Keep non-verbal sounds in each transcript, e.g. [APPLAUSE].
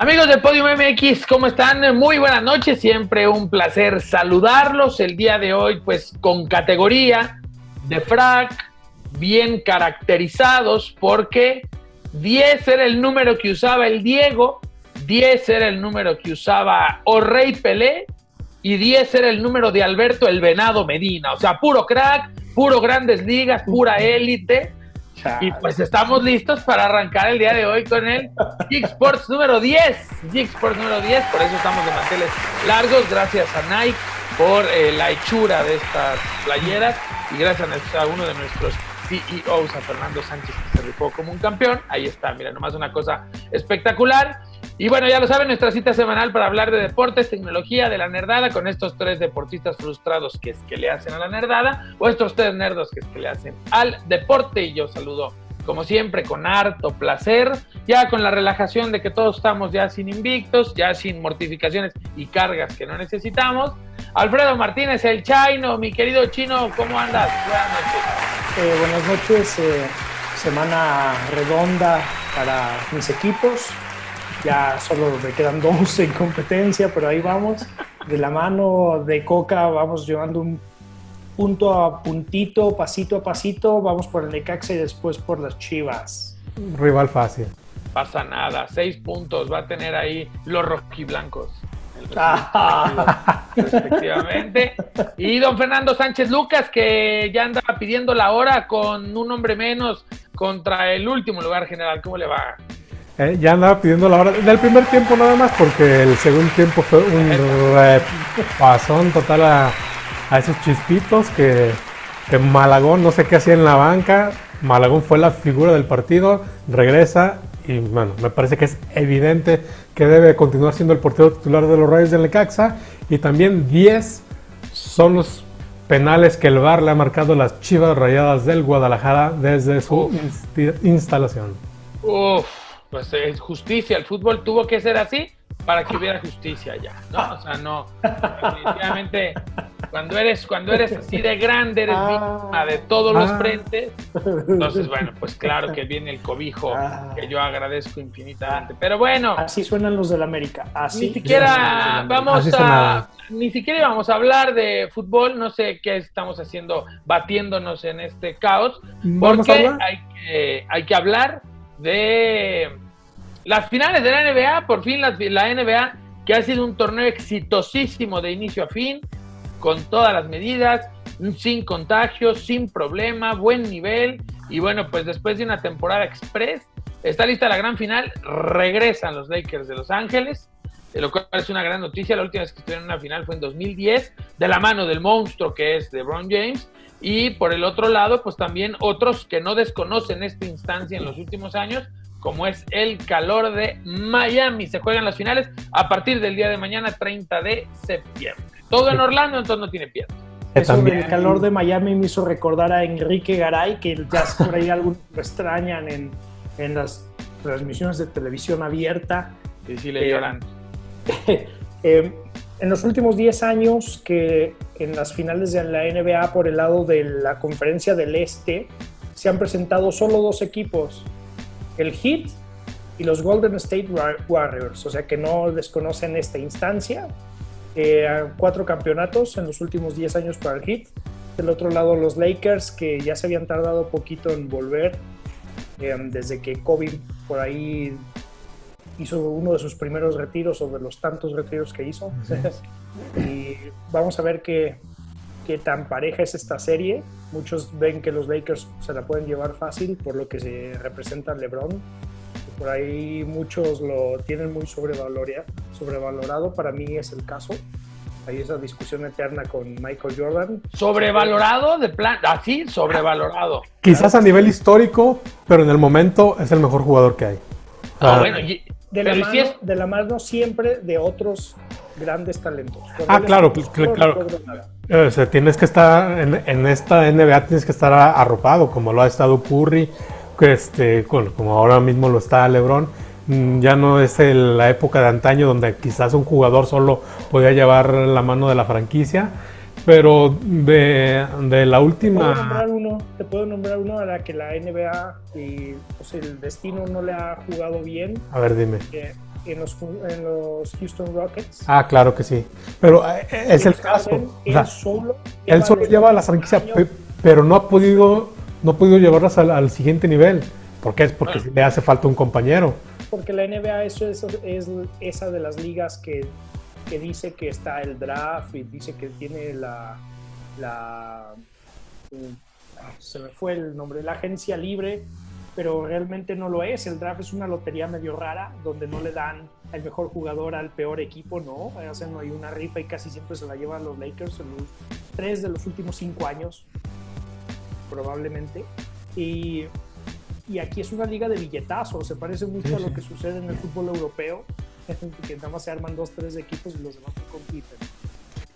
Amigos de Podium MX, ¿cómo están? Muy buenas noches, siempre un placer saludarlos. El día de hoy, pues con categoría de frac, bien caracterizados, porque 10 era el número que usaba el Diego, 10 era el número que usaba O'Rey Pelé y 10 era el número de Alberto el Venado Medina. O sea, puro crack, puro grandes ligas, pura élite. Y pues estamos listos para arrancar el día de hoy con el Geek Sports número 10. Geek Sports número 10, por eso estamos de manteles largos. Gracias a Nike por eh, la hechura de estas playeras y gracias a uno de nuestros CEOs, a Fernando Sánchez, que se rifó como un campeón. Ahí está, mira, nomás una cosa espectacular. Y bueno, ya lo saben, nuestra cita semanal para hablar de deportes, tecnología, de la nerdada, con estos tres deportistas frustrados que es que le hacen a la nerdada, o estos tres nerdos que es que le hacen al deporte. Y yo saludo, como siempre, con harto placer, ya con la relajación de que todos estamos ya sin invictos, ya sin mortificaciones y cargas que no necesitamos. Alfredo Martínez, el Chino, mi querido Chino, ¿cómo andas? Buenas noches. Eh, buenas noches, eh, semana redonda para mis equipos ya solo me quedan [LAUGHS] dos en competencia, pero ahí vamos. De la mano de Coca vamos llevando un punto a puntito, pasito a pasito. Vamos por el Necaxa y después por las Chivas. Rival fácil. Pasa nada, seis puntos va a tener ahí los rojiblancos. Efectivamente. [LAUGHS] Y don Fernando Sánchez Lucas, que ya anda pidiendo la hora con un hombre menos contra el último lugar general. ¿Cómo le va? Eh, ya andaba pidiendo la hora del primer tiempo nada más porque el segundo tiempo fue un repasón total a, esos chispitos que, Malagón no sé qué hacía en la banca. Malagón fue la figura del partido, regresa y bueno, me parece que es evidente que debe continuar siendo el portero titular de los Rayos del Necaxa y también 10 son los penales que el VAR le ha marcado las Chivas Rayadas del Guadalajara desde su instalación. Uf pues es justicia. El fútbol tuvo que ser así para que hubiera justicia ya, ¿no? O sea, no. Definitivamente, cuando eres, cuando eres así de grande, eres ah. víctima de todos los ah. frentes. Entonces, bueno, pues claro que viene el cobijo ah. que yo agradezco infinitamente. Pero bueno. Así suenan los del América. Así. Ni siquiera vamos a. Ni siquiera vamos a hablar de fútbol. No sé qué estamos haciendo, batiéndonos en este caos. Porque hay que, hay que hablar de las finales de la NBA, por fin la, la NBA, que ha sido un torneo exitosísimo de inicio a fin, con todas las medidas, sin contagios, sin problema, buen nivel. Y bueno, pues después de una temporada express, está lista la gran final, regresan los Lakers de Los Ángeles, lo cual es una gran noticia. La última vez que estuvieron en una final fue en 2010, de la mano del monstruo que es LeBron James. Y por el otro lado, pues también otros que no desconocen esta instancia en los últimos años, como es el calor de Miami. Se juegan las finales a partir del día de mañana, 30 de septiembre. Todo en Orlando, entonces no tiene piedra. Eso el calor de Miami me hizo recordar a Enrique Garay, que ya [LAUGHS] por ahí algunos lo extrañan en, en, las transmisiones de televisión abierta. Sí, sí, le lloran. Eh, [LAUGHS] en los últimos 10 años que en las finales de la NBA por el lado de la conferencia del Este se han presentado solo dos equipos, el Heat y los Golden State Warriors, o sea que no desconocen esta instancia. Eh, cuatro campeonatos en los últimos 10 años para el Heat. Del otro lado los Lakers que ya se habían tardado poquito en volver eh, desde que Kobe por ahí hizo uno de sus primeros retiros o de los tantos retiros que hizo. [LAUGHS] y vamos a ver qué, qué tan pareja es esta serie. Muchos ven que los Lakers se la pueden llevar fácil por lo que se representa LeBron. Por ahí muchos lo tienen muy sobrevalorado. Para mí es el caso. Hay esa discusión eterna con Michael Jordan. ¿Sobrevalorado? De plan, así, ah, sobrevalorado. Quizás a nivel histórico, pero en el momento es el mejor jugador que hay. Ah, ah. bueno, y, de, la mano, de la mano siempre de otros grandes talentos. ah, claro, claro. Eh, tienes que estar en, esta NBA, tienes que estar arropado, como lo ha estado Curry, este, como ahora mismo lo está LeBron. Mm, ya no es la época de antaño donde quizás un jugador solo podía llevar la mano de la franquicia pero de, de la última. Te puedo, nombrar uno, te puedo nombrar uno a la que la NBA y pues, el destino no le ha jugado bien. A ver, dime. en los, en los Houston Rockets. Ah, claro que sí. Pero eh, es el caso. él solo, él solo lleva la franquicia, pero no ha podido, no ha podido llevarlas al, siguiente nivel. ¿Por qué? Es porque le hace falta un compañero. Porque la NBA eso es, es esa de las ligas que, que, dice que está el draft y dice que tiene la, la se me fue el nombre, la agencia libre pero realmente no lo es. El draft es una lotería medio rara, donde no le dan al mejor jugador al peor equipo, no. O sea, no hay una rifa y casi siempre se la llevan los Lakers en los tres de los últimos cinco años, probablemente. Y, y aquí es una liga de billetazos, se parece mucho a lo que sucede en el fútbol europeo, [LAUGHS] que nada más se arman dos, tres equipos y los demás compiten.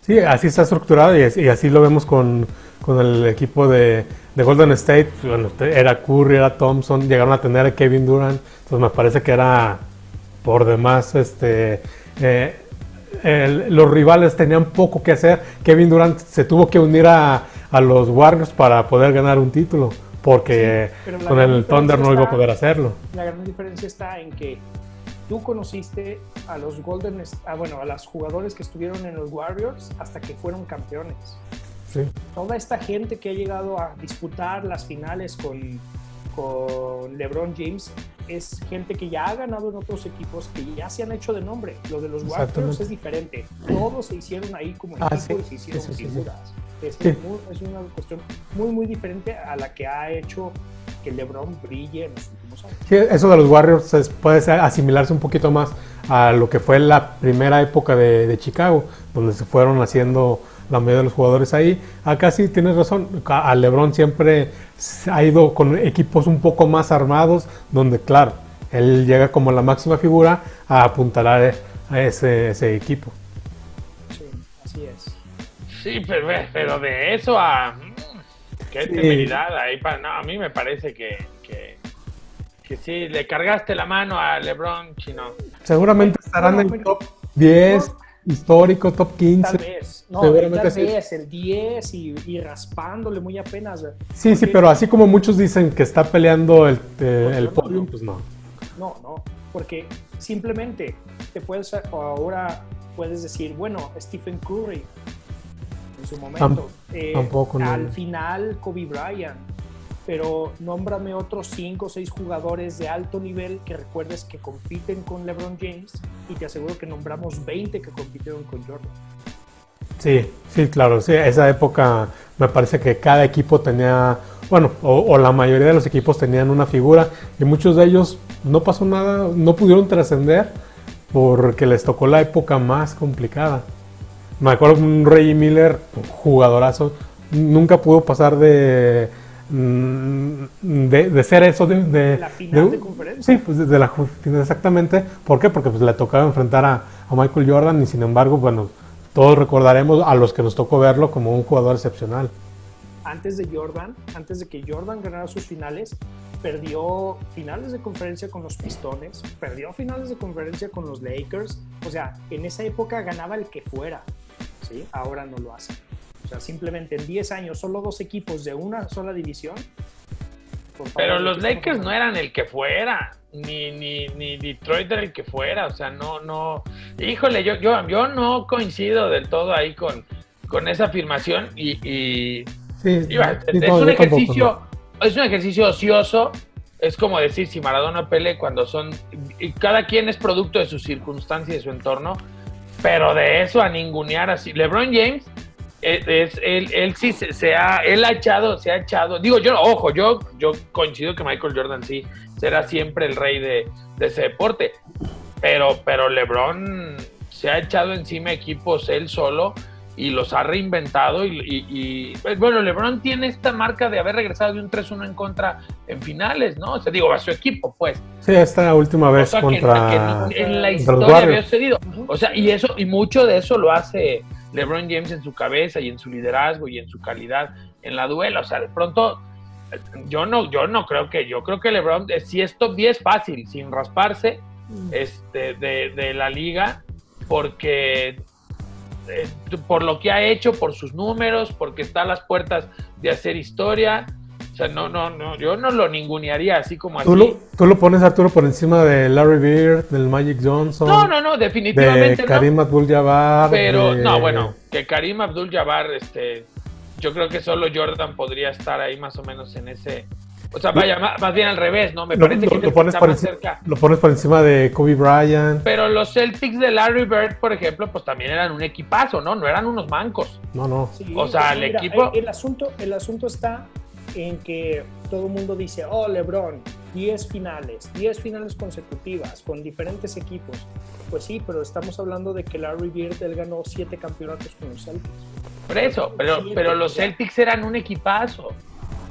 Sí, así está estructurado y así lo vemos con, con el equipo de, de, Golden State. Bueno, era Curry, era Thompson, llegaron a tener a Kevin Durant. Entonces me parece que era por demás, este, eh, los rivales tenían poco que hacer. Kevin Durant se tuvo que unir a, a los Warriors para poder ganar un título, porque con el Thunder no iba a poder hacerlo. La gran diferencia está en que tú conociste a los Golden, a, bueno, a los jugadores que estuvieron en los Warriors hasta que fueron campeones. Toda esta gente que ha llegado a disputar las finales con, con LeBron James es gente que ya ha ganado en otros equipos, que ya se han hecho de nombre. Lo de los Warriors es diferente. Todos se hicieron ahí como ah, equipo y se hicieron figuras. Es, es, una cuestión muy, muy diferente a la que ha hecho que LeBron brille en los últimos años. Sí, eso de los Warriors puede asimilarse un poquito más a lo que fue la primera época de, de Chicago, donde se fueron haciendo la mayoría de los jugadores ahí. Acá sí tienes razón, a LeBron siempre ha ido con equipos un poco más armados, donde claro, él llega como la máxima figura a apuntalar a ese, ese equipo. Sí, así es. Sí, pero, de eso a... Qué temeridad ahí para... No, a mí me parece que, que, que sí, le cargaste la mano a LeBron Chino. Seguramente estarán en el top 10, histórico, top 15. Tal vez, no, tal vez el 10 y, raspándole muy apenas. Sí, sí, pero así como muchos dicen que está peleando el, eh, el podium, pues no. No, no, porque simplemente te puedes, ahora puedes decir, bueno, Stephen Curry en su momento. Eh, tampoco, Al final, Kobe Bryant pero nómbrame otros 5 o 6 jugadores de alto nivel que recuerdes que compiten con LeBron James y te aseguro que nombramos 20 que compitieron con Jordan. Sí, sí, claro, sí, esa época me parece que cada equipo tenía, bueno, o, la mayoría de los equipos tenían una figura y muchos de ellos no pasó nada, no pudieron trascender porque les tocó la época más complicada. Me acuerdo un Reggie Miller, jugadorazo, nunca pudo pasar de Mm, de, de, ser eso de, la final de, conferencia. Sí, pues de la exactamente. ¿Por qué? Porque pues le tocaba enfrentar a, a, Michael Jordan y sin embargo, bueno, todos recordaremos a los que nos tocó verlo como un jugador excepcional. Antes de Jordan, antes de que Jordan ganara sus finales, perdió finales de conferencia con los Pistones, perdió finales de conferencia con los Lakers. O sea, en esa época ganaba el que fuera. ¿Sí? Ahora no lo hace. O sea, simplemente en 10 años solo dos equipos de una sola división. Pero los Lakers no eran el que fuera, ni, ni, ni, Detroit era el que fuera, o sea, no, no, híjole, yo, yo, yo no coincido del todo ahí con, con esa afirmación y, y es un ejercicio, es un ejercicio ocioso, es como decir si Maradona Pele cuando son, y cada quien es producto de sus circunstancias y de su entorno, pero de eso a ningunear así, LeBron James es, él, él sí se, ha, él ha echado, se ha echado, digo yo, ojo, yo, yo coincido que Michael Jordan sí será siempre el rey de, ese deporte, pero, pero LeBron se ha echado encima equipos él solo y los ha reinventado y, pues, bueno, LeBron tiene esta marca de haber regresado de un 3-1 en contra en finales, ¿no? O sea, digo, a su equipo, pues. Sí, esta última vez contra en la historia había sucedido. O sea, y eso y mucho de eso lo hace LeBron James en su cabeza y en su liderazgo y en su calidad en la duela. O sea, de pronto, yo no, yo no creo que, yo creo que LeBron, eh, si esto 10 fácil, sin rasparse mm. este, de, la liga, porque eh, por lo que ha hecho, por sus números, porque está a las puertas de hacer historia. O sea, no, no, no, yo no lo ningunearía así como así. ¿Tú lo, tú lo pones, Arturo, por encima de Larry Bird, del Magic Johnson. No, no, no, definitivamente de Karim Abdul-Jabbar. Pero, de- no, bueno, que Karim Abdul-Jabbar, este, yo creo que solo Jordan podría estar ahí más o menos en ese... O sea, vaya, más, más bien al revés, ¿no? Me Lo, parece lo- que lo pones está por más encima, cerca. lo pones por encima de Kobe Bryant. Pero los Celtics de Larry Bird, por ejemplo, pues también eran un equipazo, ¿no? No eran unos mancos. No, no. Sí, O sea, el mira, equipo- El, el asunto, el asunto está en que todo el mundo dice, oh, LeBron, 10 finales, 10 finales consecutivas con diferentes equipos. Pues sí, pero estamos hablando de que Larry Bird, él ganó 7 campeonatos con los Celtics. Por eso, pero, pero los. Celtics eran un equipazo.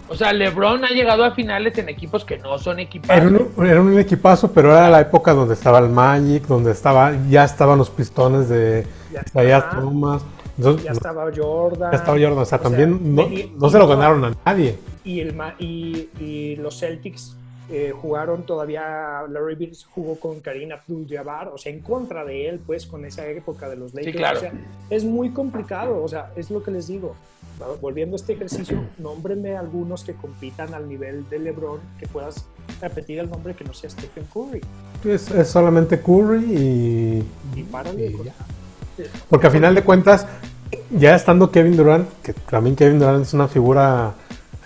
O sea, LeBron ha llegado a finales en equipos que no son Era equipazos. un, era un equipazo, pero era la época donde estaba el Magic, donde estaba, ya estaban los pistones de Ya Isaiah. Thomas. Entonces, Ya estaba Jordan. ya estaba Jordan. O sea, también no, y- no y se lo ganaron a nadie. Y, el, ma- y, y los Celtics eh, jugaron todavía, Larry Bird jugó con Karim Abdul-Jabbar, o sea, en contra de él, pues, con esa época de los Lakers. claro. O sea, es muy complicado, o sea, es lo que les digo. Volviendo a este ejercicio, nómbrenme algunos que compitan al nivel de LeBron, que puedas repetir el nombre que no sea Stephen Curry. Es, es solamente Curry y. Y párale. y ya. Porque a final de cuentas, ya estando Kevin Durant, que también Kevin Durant es una figura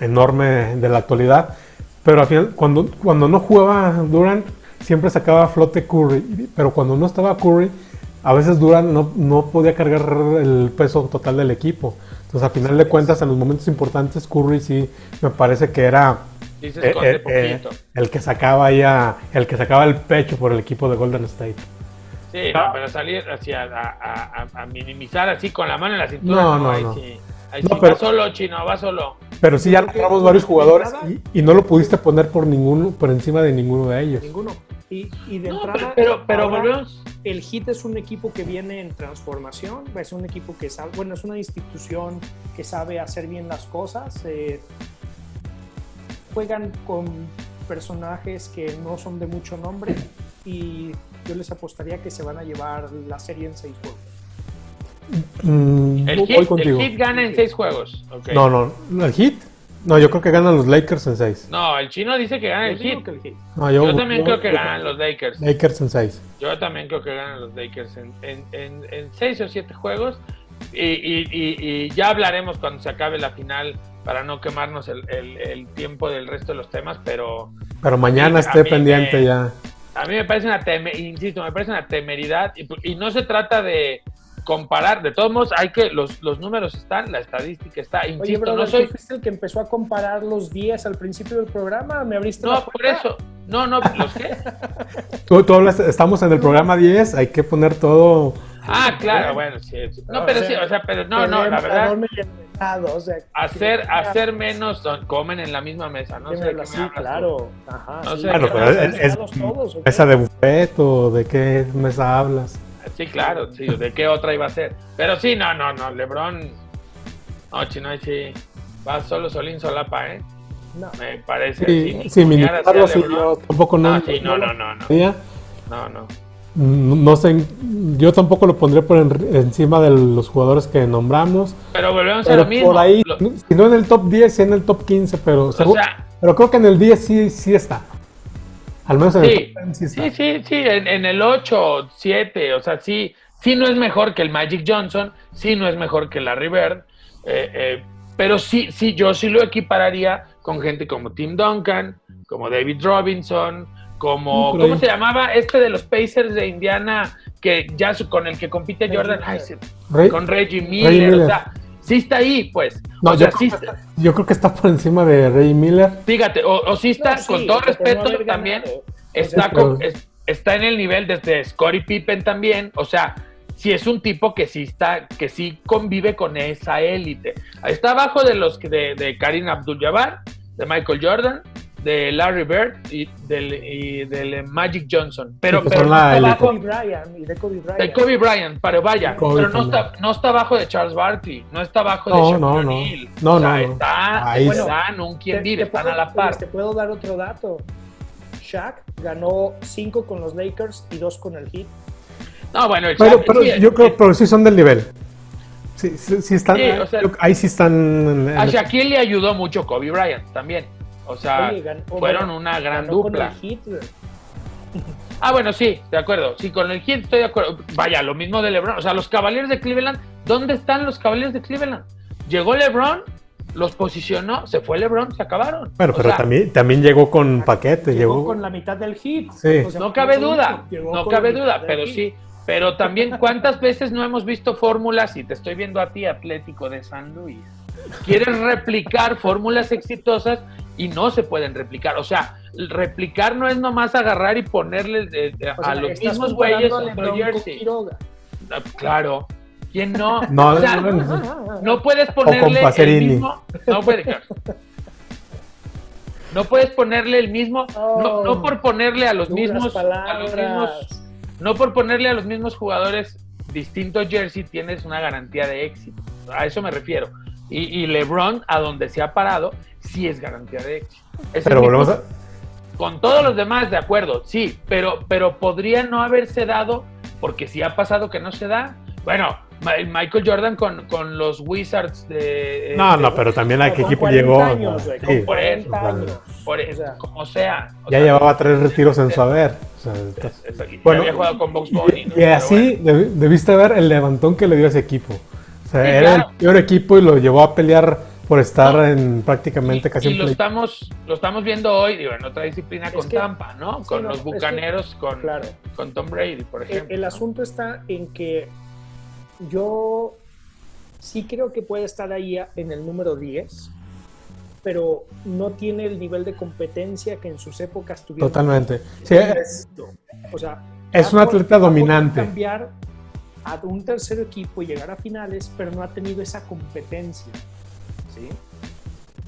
enorme de la actualidad, pero al final, cuando, cuando no jugaba Durant, siempre sacaba a flote Curry, pero cuando no estaba Curry, a veces Durant no, no podía cargar el peso total del equipo. Entonces, a final de cuentas, en los momentos importantes, Curry sí me parece que era Sí, eh, eh, eh, el que sacaba ahí a- el que sacaba el pecho por el equipo de Golden State. Sí, no, pero salir así a, a- a- a minimizar así con la mano en la cintura. No, No, no, ahí no. sí. Ahí No, sí, pero- va solo, chino, va solo. Pero sí ya nombramos varios jugadores y, y no lo pudiste poner por ninguno, por encima de ninguno de ellos. Ninguno. Y, y de No, entrada, pero, pero ahora, el Heat es un equipo que viene en transformación, es un equipo que sabe, bueno, es una institución que sabe hacer bien las cosas. eh, juegan con personajes que no son de mucho nombre y yo les apostaría que se van a llevar la serie en seis juegos. Mm, El hit, el gana en seis juegos. No, no, el hit. No, yo creo que ganan los Lakers en 6. No, el chino dice que gana Yo el Heat. el. No, Yo también creo que ganan los Lakers. Lakers en 6. Yo también creo que ganan los Lakers en, en, en, en seis o siete juegos. Y, y, y, y ya hablaremos cuando se acabe la final para no quemarnos el, el, el tiempo del resto de los temas, pero Pero mañana esté pendiente me- ya. a mí me parece una teme- insisto, me parece una temeridad y, y no se trata de comparar, de todos modos hay que, los, los números están, la estadística está, Oye, insisto, brother, no soy, fuiste el que empezó a comparar los 10 al principio del programa, me abriste la no, por puerta. eso, no, no, los que, [LAUGHS] Tú, tú hablas, estamos en el programa 10, hay que poner todo. ah, claro, bueno, sí, sí. no, pero sí, o sea, pero no, no, la verdad, o sea, hacer, que- hacer menos son- comen en la misma mesa, no sé qué tú. claro. Ajá, No sí. sé, Bueno, pero es, es Todos, ¿o qué? mesa de buffet o de qué mesa hablas. Sí, claro, sí, ¿de qué otra iba a ser? Pero sí, no, no, no, Lebron, no, chino, ahí sí, va solo solín solapa, ¿eh? No. Me parece. Sí, sí, a minimizarlo sí, yo tampoco no. Ah, sí, no, no, no, no, no, no. No, no sé, yo tampoco lo pondré por en- encima de los jugadores que nombramos. Pero volvemos a Pero lo mismo. por ahí, Lo- si no en el top 10, sí en el top 15, pero, o seguro- sea, pero creo que en el 10 sí, sí está. Al menos en el sí, 10 sí sí, sí, sí, en, en el 8, 7, o sea, sí, sí no es mejor que el Magic Johnson, sí no es mejor que Larry Bird, eh, eh, pero sí, sí, yo sí lo equipararía con gente como Tim Duncan, como David Robinson, como, ¿cómo se llamaba? Este de los Pacers de Indiana, que ya su- con el que compite Jordan, ay, se- con Reggie Miller, Reggie Miller. o sea, sí está ahí, pues. No, o yo, sea, creo sí que está- está- yo creo que está por encima de Ray Miller. fíjate, o, o sí está, No, sí, con todo no respeto también, está, Sí, con- es- está en el nivel desde Scottie Pippen también, o sea, sí es un tipo que sí está, que sí convive con esa élite. Está abajo de los que de, de Karim Abdul-Jabbar, de Michael Jordan, de Larry Bird y del, y del Magic Johnson. Pero, Sí, que pero no está élite. y de Kobe Bryant. de Kobe Bryant, pero vaya, Kobe pero no está, no está abajo de Charles Barkley, no está abajo de No, Shaquille no, no. O'Neal. No, O sea, no, no. Está, Ahí están un quien Te- vive, te están puedo- a la par. Te puedo dar otro dato. Shaq ganó 5 con los Lakers y 2 con el Heat. No, bueno, el Pero, Shaq- pero sí, yo el- creo pero sí son del nivel. Sí, sí, sí están. Sí, o sea, ahí sí están. en- en- A Shaquille le ayudó mucho Kobe Bryant también. O sea, Oye, fueron bueno, una gran ganó con dupla. el [LAUGHS] güey. Ah, bueno, sí, de acuerdo. Sí, con el Heat estoy de acuerdo. Vaya, lo mismo de LeBron. O sea, los Cavaliers de Cleveland, ¿dónde están los Cavaliers de Cleveland? Llegó LeBron, los posicionó, se fue LeBron, se acabaron. Bueno, O pero sea, también, también llegó con paquete. Llegó Llegó, con la mitad del hit. Sí. O sea, No cabe duda, no cabe duda, pero hit. sí. Pero también, ¿cuántas veces no hemos visto fórmulas? Y te estoy viendo a ti, Atlético de San Luis. Quieres replicar fórmulas exitosas y no se pueden replicar. O sea, replicar no es nomás agarrar y ponerle eh, eh, O sea, a los mismos güeyes otro jersey. Ah, Claro. ¿Quién no? [LAUGHS] No, O sea, no, no. no puedes ponerle el mismo. No puede. claro. No puedes ponerle el mismo. No, no por ponerle a los mismos. A los mismos no por ponerle a los mismos jugadores distintos jersey tienes una garantía de éxito. A eso me refiero. Y, y LeBron, a donde se ha parado, sí es garantía de éxito. Ese Pero volvemos a. Con todos los demás, de acuerdo, sí, pero, pero podría no haberse dado, porque si ha pasado que no se da. Bueno, Michael Jordan con, con los Wizards de. No, de- no, pero también a qué equipo 40 llegó. años, con por 40 o sea, años. por- O sea, como sea. o Ya sea, llevaba tres retiros en su haber. O sea, está- es- es- y Bueno, había jugado con Box Bunny, ¿no? Y, así debi- debiste ver el levantón que le dio a ese equipo. O sea, Sí, era claro. el peor equipo y lo llevó a pelear por estar No. en prácticamente y, casi y un lo play- estamos lo estamos viendo hoy digo en otra disciplina Es con que- Tampa no sí, con no, los que- bucaneros con, claro. con Tom Brady por El, ejemplo el ¿no? asunto está en que yo sí creo que puede estar ahí a- en el número 10, pero no tiene el nivel de competencia que en sus épocas tuvieron. Totalmente. Sí, es, O sea, es un atleta dominante. cambiar a un tercer equipo y llegar a finales, pero no ha tenido esa competencia. ¿sí?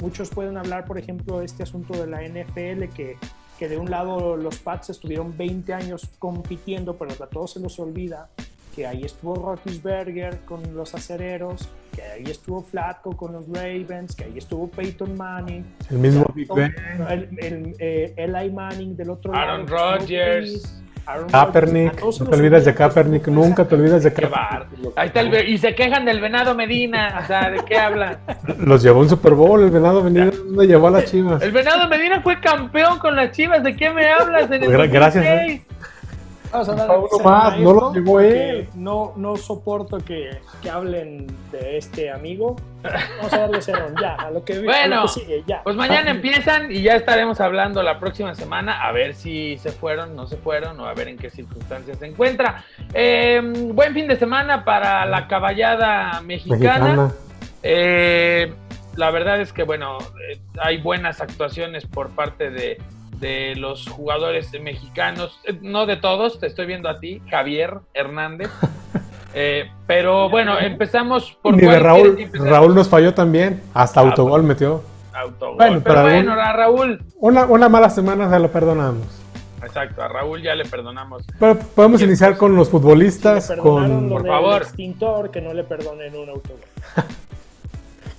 Muchos pueden hablar, por ejemplo, de este asunto de la NFL, que, que de un lado los Pats estuvieron 20 años compitiendo, pero a todos se los olvida que ahí estuvo Roethlisberger con los acereros, que ahí estuvo Flacco con los Ravens, que ahí estuvo Peyton Manning, el mismo Big Ben, el, el, eh, Eli Manning del otro Aaron lado. estuvo Rodgers. Aaron Kaepernick. No te olvides de Kaepernick, nunca te olvides de Kaepernick. ahí está el y se quejan del venado Medina o sea de qué hablan Los llevó en Super Bowl, el venado venía, lo llevó a las chivas. el venado Medina fue campeón con las Chivas de qué me hablas en el Gra- gracias, 2006? Vamos a hablar de uno ese más, no lo llevó él. No, no soporto que, que hablen de este amigo. [LAUGHS] Vamos a darle cerrón, ya, a lo que, a Bueno, lo que sigue, ya. Pues mañana empiezan y ya estaremos hablando la próxima semana a ver si se fueron, no se fueron o a ver en qué circunstancias se encuentra. Eh, buen fin de semana para la caballada mexicana. Mexicana. Eh, la verdad es que, bueno, eh, hay buenas actuaciones por parte de, de los jugadores mexicanos, Eh, no de todos, te estoy viendo a ti, Javier Hernández. [LAUGHS] Eh, pero bueno, empezamos por Ni de Raúl. Raúl nos falló también. Hasta Ah, autogol metió. Autogol. Bueno, pero pero bueno, algún- a Raúl, Una, una mala semana se lo perdonamos. exacto, a Raúl ya le perdonamos. Pero podemos iniciar con los Si le futbolistas, perdonaron con... lo Por favor. extintor, que no le perdonen un autógrafo. [LAUGHS]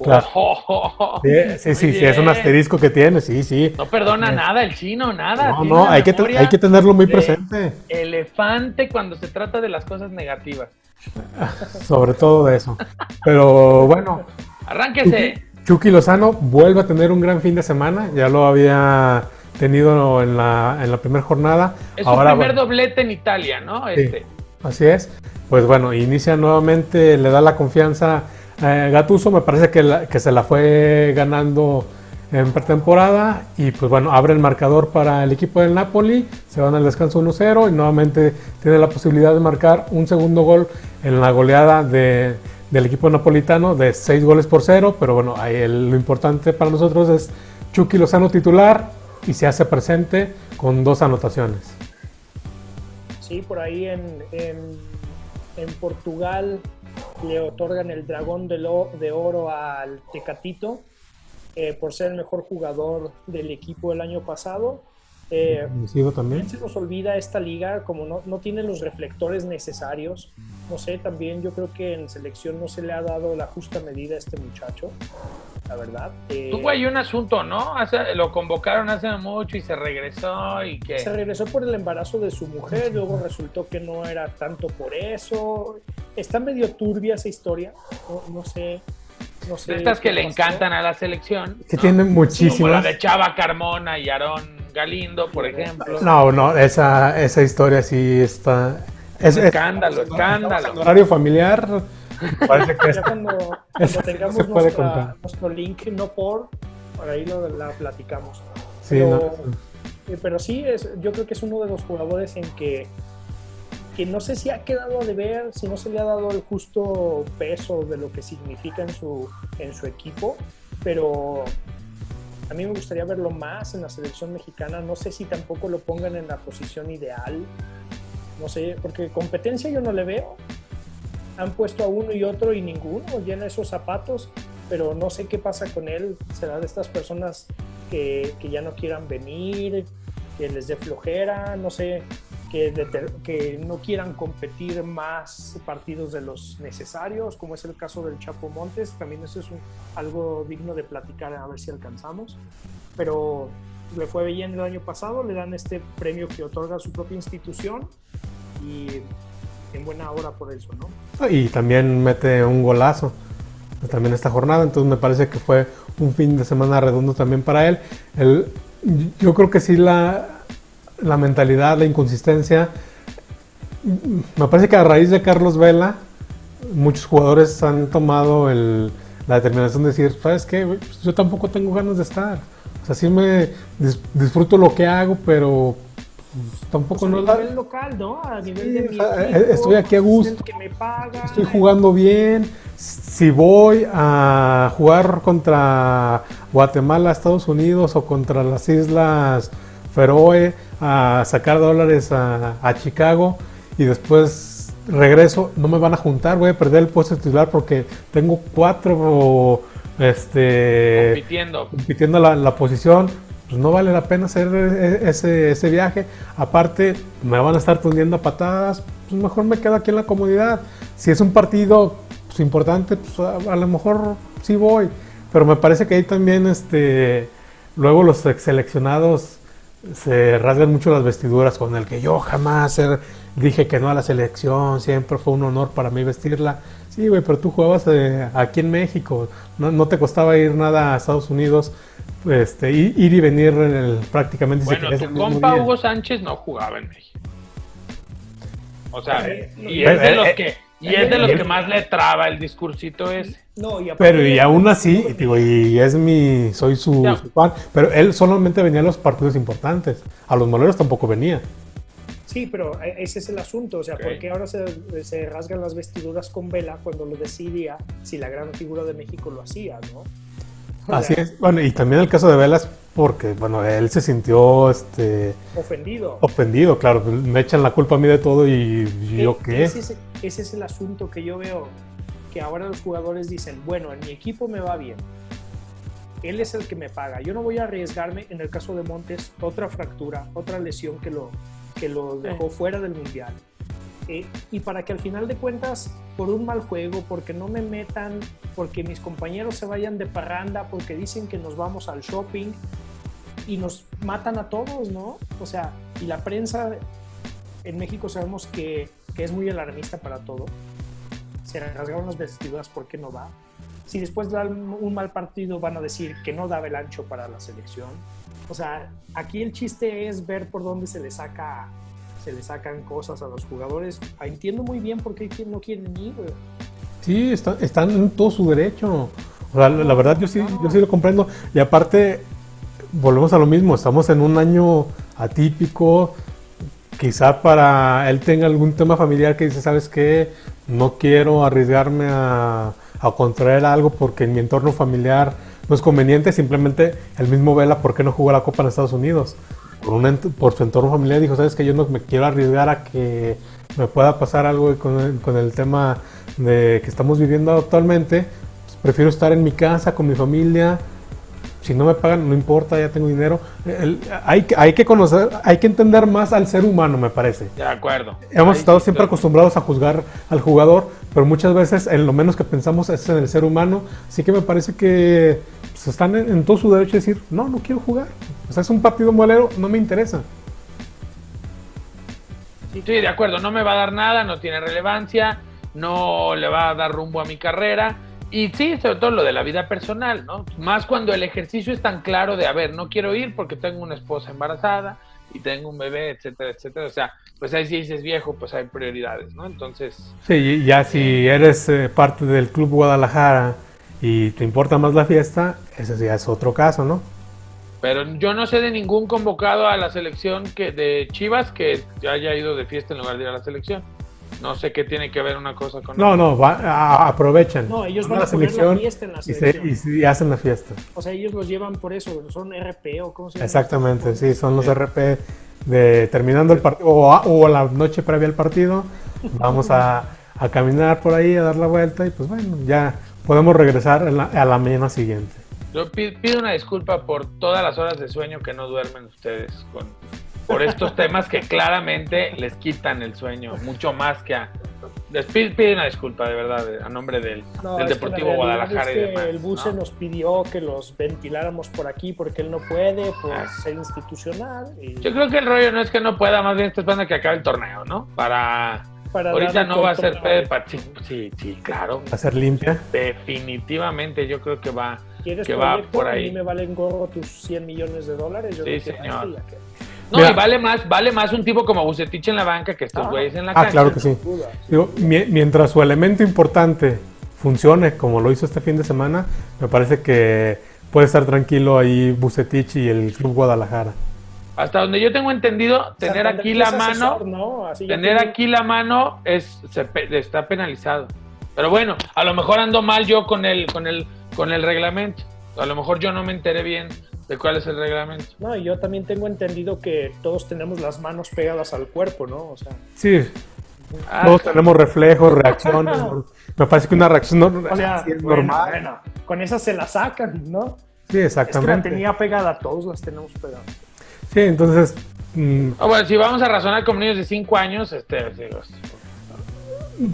Claro. [LAUGHS] Oh, Sí, sí, sí, es un asterisco que tiene, sí, sí. No perdona nada el chino, nada. No, no, hay que, hay tenerlo muy presente. Elefante cuando se trata de las cosas negativas. [LAUGHS] Sobre todo de eso. Pero bueno, Arránquese. Chucky Lozano vuelve a tener un gran fin de semana. Ya lo había tenido en la, en la primera jornada. Es su primer bueno, doblete en Italia, ¿no? Sí. Este. Así es. Pues bueno, inicia nuevamente, le da la confianza a Gatuso. Me parece que, se la fue ganando en pretemporada. Y pues bueno, abre el marcador para el equipo del Napoli. Se van al descanso 1-0 y nuevamente tiene la posibilidad de marcar un segundo gol en la goleada de- del equipo napolitano de 6 goles por 0. Pero bueno, ahí el- lo importante para nosotros es Chucky Lozano titular y se hace presente con dos anotaciones. Sí, por ahí en, en Portugal le otorgan el dragón de, lo- de oro al Tecatito eh, por ser el mejor jugador del equipo el año pasado. Eh, también. se nos olvida esta liga, como no, no tiene los reflectores necesarios. No sé, también yo creo que en selección no se le ha dado la justa medida a este muchacho. La verdad. Eh, Tuvo ahí un asunto, ¿no? lo convocaron hace mucho y se regresó y que... Se regresó por el embarazo de su mujer, luego resultó que no era tanto por eso. Está medio turbia esa historia, no, sé... No sé Estas que le encantan a la selección. Que tienen muchísimas. Como la de Chava Carmona y Aarón Galindo, por ejemplo. No, no, esa, esa historia sí está... Es, escándalo, escándalo. Horario familiar Parece que ya cuando, [LAUGHS] tengamos nuestro link, no por, por ahí lo, la platicamos. pero, eh, pero sí, es, yo creo que es uno de los jugadores en que, que no sé si ha quedado de ver, si no se le ha dado el justo peso de lo que significa en su, en su equipo, pero a mí me gustaría verlo más en la selección mexicana. No sé si tampoco lo pongan en la posición ideal. No sé, porque competencia yo no le veo han puesto a uno y otro y ninguno llena esos zapatos, pero no sé qué pasa con él. Será de estas personas que, que ya no quieran venir, que les dé flojera, no sé, que, que no quieran competir más partidos de los necesarios, como es el caso del Chapo Montes. También eso es algo digno de platicar a ver si alcanzamos. Pero le fue bien el año pasado, le dan este premio que otorga su propia institución y en buena hora por eso, ¿no? Y también mete un golazo también esta jornada, entonces me parece que fue un fin de semana redondo también para él. yo creo que sí la, la mentalidad, la inconsistencia, me parece que a raíz de Carlos Vela, muchos jugadores han tomado la determinación de decir, ¿sabes qué? Pues yo tampoco tengo ganas de estar. O sea, sí me disfruto lo que hago, pero tampoco no a nivel local, ¿no? A nivel de mi eh, estoy aquí a gusto. Estoy jugando bien. Si voy a jugar contra Guatemala, Estados Unidos o contra las Islas Feroe a sacar dólares a, Chicago y después regreso, no me van a juntar, voy a perder el puesto titular porque tengo cuatro este, compitiendo, compitiendo la, la posición pues no vale la pena hacer e, ese, ese viaje. Aparte, me van a estar tundiendo a patadas, pues mejor me quedo aquí en la comodidad. Si es un partido pues, importante, pues a, lo mejor sí voy. Pero me parece que ahí también, este, luego los seleccionados se rasgan mucho las vestiduras con el que yo jamás dije que no a la selección, siempre fue un honor para mí vestirla. Sí, güey, pero tú jugabas eh, aquí en México, no, no, te costaba ir nada a Estados Unidos este, ir y venir prácticamente. Bueno, tu compa Hugo Sánchez no jugaba en México. O sea, y es de los que, y es de los que más le traba el discursito ese. No, y pero y aún así, digo, y es mi, soy su, fan, pero él solamente venía a los partidos importantes, a los moleros tampoco venía. Sí, pero ese es el asunto, o sea, ¿por qué ahora se, se, rasgan las vestiduras con Vela cuando lo decidía si la gran figura de México lo hacía, ¿no? Así es. Bueno, y también el caso de Velas, porque, bueno, él se sintió, este... Ofendido. Ofendido, claro. Me echan la culpa a mí de todo y, yo qué. Ese es, el asunto que yo veo, que ahora los jugadores dicen, bueno, en mi equipo me va bien. Él es el que me paga. Yo no voy a arriesgarme, en el caso de Montes, otra fractura, otra lesión que lo, que lo dejó fuera del Mundial. Eh, y para que al final de cuentas, por un mal juego, porque no me metan, porque mis compañeros se vayan de parranda, porque dicen que nos vamos al shopping y nos matan a todos, ¿no? O sea, y la prensa en México sabemos que, que es muy alarmista para todo. Se rasgaron las vestiduras, ¿por qué no va? Si después de un mal partido van a decir que no daba el ancho para la selección. O sea, aquí el chiste es ver por dónde se le saca se le sacan cosas a los jugadores. Ah, entiendo muy bien por qué no quieren ir, Sí, están en todo su derecho. la, verdad yo sí, yo sí lo comprendo. Y aparte, volvemos a lo mismo, estamos en un año atípico. Quizá para él tenga algún tema familiar que dice, ¿sabes qué? No quiero arriesgarme a, a contraer algo porque en mi entorno familiar no es conveniente. Simplemente el mismo Vela, ¿por qué no jugó la Copa en Estados Unidos? Por, por su entorno familiar dijo, sabes que yo no me quiero arriesgar a que me pueda pasar algo con el, con el tema de que estamos viviendo actualmente, pues prefiero estar en mi casa con mi familia. Si no me pagan, no importa, ya tengo dinero. hay, hay que conocer, hay que entender más al ser humano, me parece. De acuerdo. Hemos estado siempre acostumbrados a juzgar al jugador, pero muchas veces en lo menos que pensamos es en el ser humano, así que me parece que pues, están en, todo su derecho de decir, no, no quiero jugar, o sea, es un partido molero, no me interesa. Sí, estoy de acuerdo, no me va a dar nada, no tiene relevancia, no le va a dar rumbo a mi carrera. Y sí, sobre todo lo de la vida personal, ¿no? Más cuando el ejercicio es tan claro de, a ver, no quiero ir porque tengo una esposa embarazada y tengo un bebé, etcétera, etcétera. O sea, pues ahí si dices viejo, pues hay prioridades, ¿no? Entonces... Sí, ya si eres eh, parte del Club Guadalajara y te importa más la fiesta, ese ya es otro caso, ¿no? Pero yo no sé de ningún convocado a la selección que de Chivas que haya ido de fiesta en lugar de ir a la selección. No sé qué tiene que ver una cosa con No, no, aprovechan. No, ellos van a, poner la fiesta en la selección. Y, hacen la fiesta. O sea, ellos los llevan por eso, son RP o cómo se llama. Exactamente, sí, son los RP de terminando el partido o, o, la noche previa al partido. Vamos a, a, caminar por ahí, a dar la vuelta y pues bueno, ya podemos regresar a la, a la mañana siguiente. Yo pido una disculpa por todas las horas de sueño que no duermen ustedes con por estos temas que claramente les quitan el sueño, mucho más que a... Les pide una disculpa, de verdad, a nombre del, Deportivo Guadalajara. y el Buce nos pidió que los ventiláramos por aquí porque él no puede, por ah. ser institucional. Yo creo que el rollo no es que no pueda, más bien está esperando que acabe el torneo, ¿no? Para... Ahorita no va a ser sí, sí, sí, claro. ¿Va a ser limpia? Definitivamente, yo creo que va, que va por ahí. A mí me valen gorro tus 100 millones de dólares. Yo sí, señor. No, y vale más, vale más un tipo como Bucetich en la banca que estos ah. güeyes en la ah, claro que sí. mientras su elemento importante funcione como lo hizo este fin de semana, me parece que puede estar tranquilo ahí Bucetich y el Club Guadalajara. Hasta donde yo tengo entendido, tener aquí la mano, tener aquí la mano es está penalizado. Pero bueno, a lo mejor ando mal yo con el con el con el reglamento. A lo mejor yo no me enteré bien de cuál es el reglamento. No, y yo también tengo entendido que todos tenemos las manos pegadas al cuerpo, ¿no? O sea. Sí. Ah, todos tenemos reflejos, reacciones. [LAUGHS] Me parece que una reacción no, es normal. Bueno, con esas se la sacan, ¿no? Sí, exactamente. Es que la tenía pegada, todos las tenemos pegadas. Sí, entonces. Mm, ah, bueno, si vamos a razonar con niños de 5 años, este,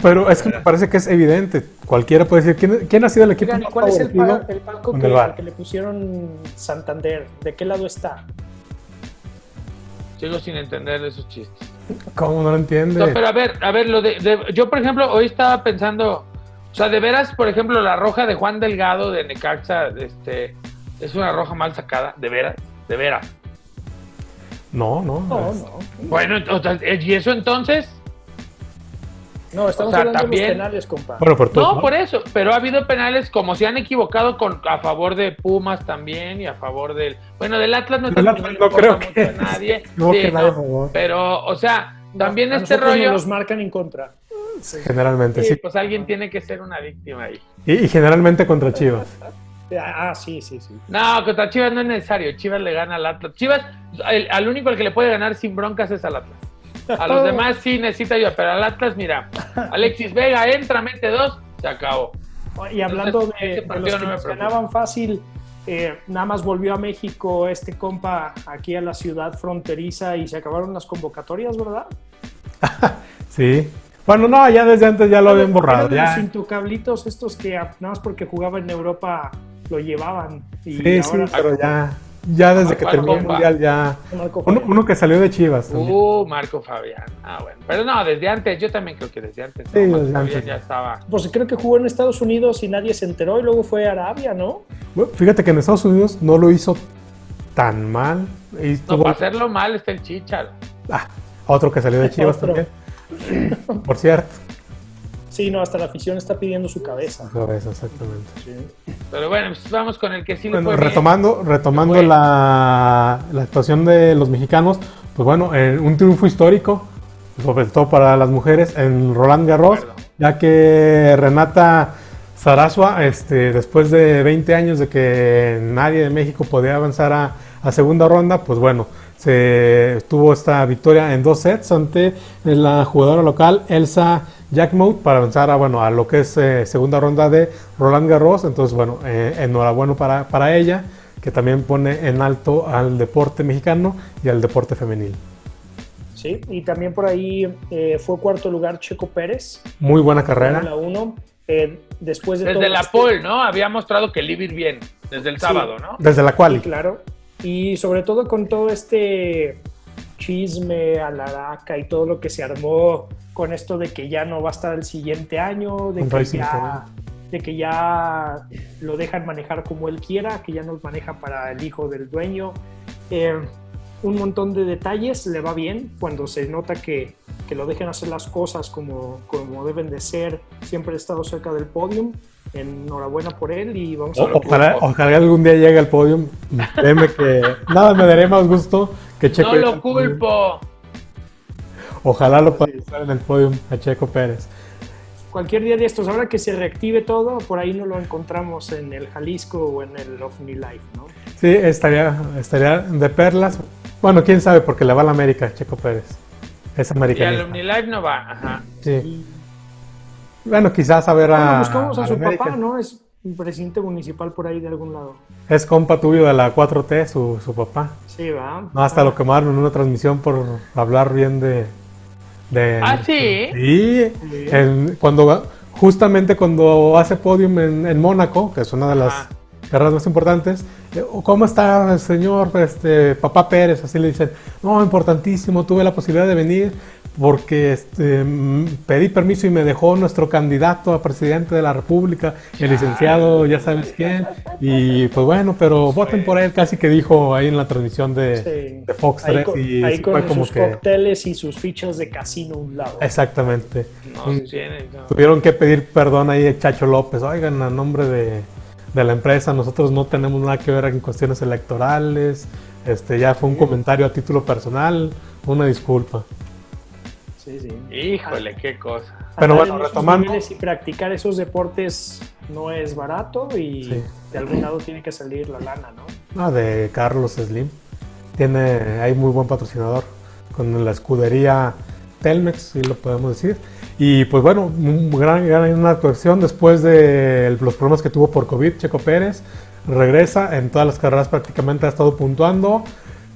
pero es que me parece que es evidente. Cualquiera puede decir, ¿quién, quién ha sido el equipo más ¿Cuál es el, palco que, le pusieron Santander? ¿De qué lado está? Sigo sin entender esos chistes. ¿Cómo no lo entiende? No, pero a ver, a ver, lo de, yo por ejemplo hoy estaba pensando, o sea, de veras, por ejemplo, la roja de Juan Delgado de Necaxa, este, es una roja mal sacada, de veras, de veras. No, no. No, no. Bueno, ¿y eso entonces? No, estamos hablando de penales, compa. no, por eso, pero ha habido penales como se han equivocado con a favor de Pumas también y a favor del. Bueno, del Atlas no, no, no creo que nadie. [LAUGHS] sí, pero, o sea, también este rollo. los marcan en contra. Generalmente, sí, Pues alguien tiene que ser una víctima ahí. Y, generalmente contra Chivas. Ah, sí, sí, sí. No, contra Chivas no es necesario. Chivas le gana al Atlas. Chivas, al único al que le puede ganar sin broncas es al Atlas. A los demás sí necesita ayuda, pero al Atlas, mira, Alexis Vega entra, mete dos, se acabó. Y hablando de, los que ganaban fácil, eh, nada más volvió a México este compa aquí a la ciudad fronteriza y se acabaron las convocatorias, ¿verdad? [LAUGHS] sí. Bueno, no, ya desde antes ya lo habían borrado. Ya. Los intocablitos estos que nada más porque jugaba en Europa lo llevaban. Y sí, sí, pero ya, ya desde que terminó el mundial, ya. Uno, que salió de Chivas. Uh, Marco Fabián. Ah, bueno. Pero no, desde antes, yo también creo que desde antes. Sí, desde antes. ya estaba. Pues creo que jugó en Estados Unidos y nadie se enteró y luego fue a Arabia, ¿no? fíjate que en Estados Unidos no lo hizo tan mal. No, para hacerlo mal está el Chicharo. Ah, otro que salió de [LAUGHS] Chivas también. [CLEARS THROAT] Por cierto. Sí, no, hasta la afición está pidiendo su cabeza. Su cabeza, exactamente. Pero bueno, pues vamos con el que sí bueno, retomando, retomando la, la, actuación de los mexicanos, pues bueno, eh, un triunfo histórico, sobre todo para las mujeres, en Roland Garros, ya que Renata Sarasua, este, después de 20 años de que nadie de México podía avanzar a, a segunda ronda, pues bueno, se tuvo esta victoria en dos sets ante la jugadora local Elsa Jackmouth para avanzar a, bueno, a lo que es eh, segunda ronda de Roland Garros. Entonces, bueno, eh, enhorabuena para, para ella, que también pone en alto al deporte mexicano y al deporte femenil. Sí, y también por ahí eh, fue cuarto lugar Checo Pérez. Muy buena carrera. La 1. Eh, después de Desde la pole, ¿no? Había mostrado que el ir bien, desde el sábado, ¿no? Desde la cual. claro. Y sobre todo con todo este chisme, a la alaraca y todo lo que se armó con esto de que ya no va a estar el siguiente año, de que, ya, de que ya lo dejan manejar como él quiera, que ya nos maneja para el hijo del dueño. Eh, un montón de detalles, le va bien cuando se nota que, que, lo dejen hacer las cosas como, como deben de ser, siempre ha estado cerca del podium. Enhorabuena por él y vamos a ver. Ojalá, ojalá algún día llegue al podium. Créeme que nada me daré más gusto que Checo. No lo culpo. Ojalá lo pueda estar en el podium a Checo Pérez. Cualquier día de estos, ahora que se reactive todo, por ahí no lo encontramos en el Jalisco o en el OVNI Life, ¿no? Sí, estaría, estaría de perlas. Bueno, quién sabe, porque le va a la América, Checo Pérez. Es americano. Y al OmniLife no va, ajá. Sí. Bueno, quizás a ver a. Bueno, buscamos a, su papá, ¿no? Es un presidente municipal por ahí de algún lado. Es compa tuyo de la 4T, su, su papá. Sí, va. No, hasta lo quemaron en una transmisión por hablar bien de. de ah, sí. Sí. cuando, justamente cuando hace podium en, en Mónaco, que es una de las carreras más importantes. Eh, ¿Cómo está el señor este, Papá Pérez? Así le dicen, no, importantísimo, tuve la posibilidad de venir porque este, pedí permiso y me dejó nuestro candidato a presidente de la República, el licenciado, ya sabes quién, y pues bueno, pero voten por él, casi que dijo ahí en la transmisión de, Fox 3. y ahí con sus cócteles y sus fichas de casino a un lado. Exactamente. Tuvieron que pedir perdón ahí a Chacho López, oigan, a nombre de de la empresa. Nosotros no tenemos nada que ver en cuestiones electorales. Este, ya fue un comentario a título personal, una disculpa. Sí, sí. Híjole, qué cosa. Pero bueno, retomando. Y practicar esos deportes no es barato y de algún lado tiene que salir la lana, ¿no? Ah, de Carlos Slim. Tiene, hay muy buen patrocinador con la escudería Telmex, si lo podemos decir. Y pues bueno, un gran, gran una actuación después de los problemas que tuvo por COVID, Checo Pérez regresa, en todas las carreras prácticamente ha estado puntuando,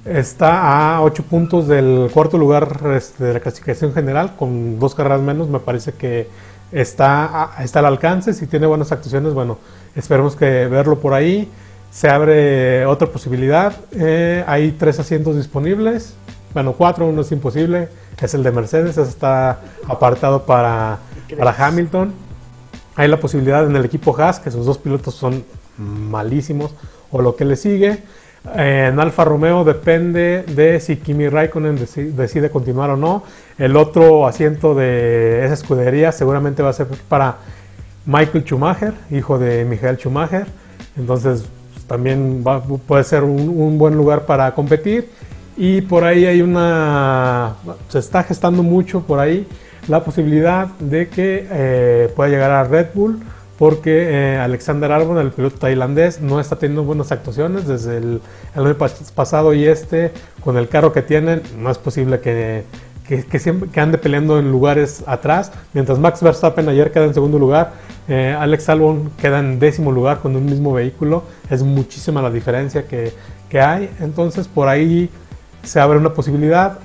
está a 8 puntos del cuarto lugar este, de la clasificación general, con dos carreras menos, me parece que está, está al alcance, si tiene buenas actuaciones, bueno, esperemos que verlo por ahí. Se abre otra posibilidad, eh, hay tres asientos disponibles, bueno, cuatro, uno es imposible, es el de Mercedes, está apartado para, para Hamilton. Hay la posibilidad en el equipo Haas, que sus dos pilotos son malísimos, o lo que le sigue. En Alfa Romeo depende de si Kimi Raikkonen decide continuar o no. El otro asiento de esa escudería seguramente va a ser para Michael Schumacher, hijo de Michael Schumacher. Entonces también puede ser un buen lugar para competir. Y por ahí hay una, se está gestando mucho por ahí la posibilidad de que eh, pueda llegar a Red Bull porque eh, Alexander Albon, el piloto tailandés, no está teniendo buenas actuaciones desde el, año pasado y este, con el carro que tienen, no es posible que, que, siempre, que ande peleando en lugares atrás. Mientras Max Verstappen ayer queda en segundo lugar, eh, Alex Albon queda en décimo lugar con un mismo vehículo. Es muchísima la diferencia que, que hay. Entonces por ahí se abre una posibilidad.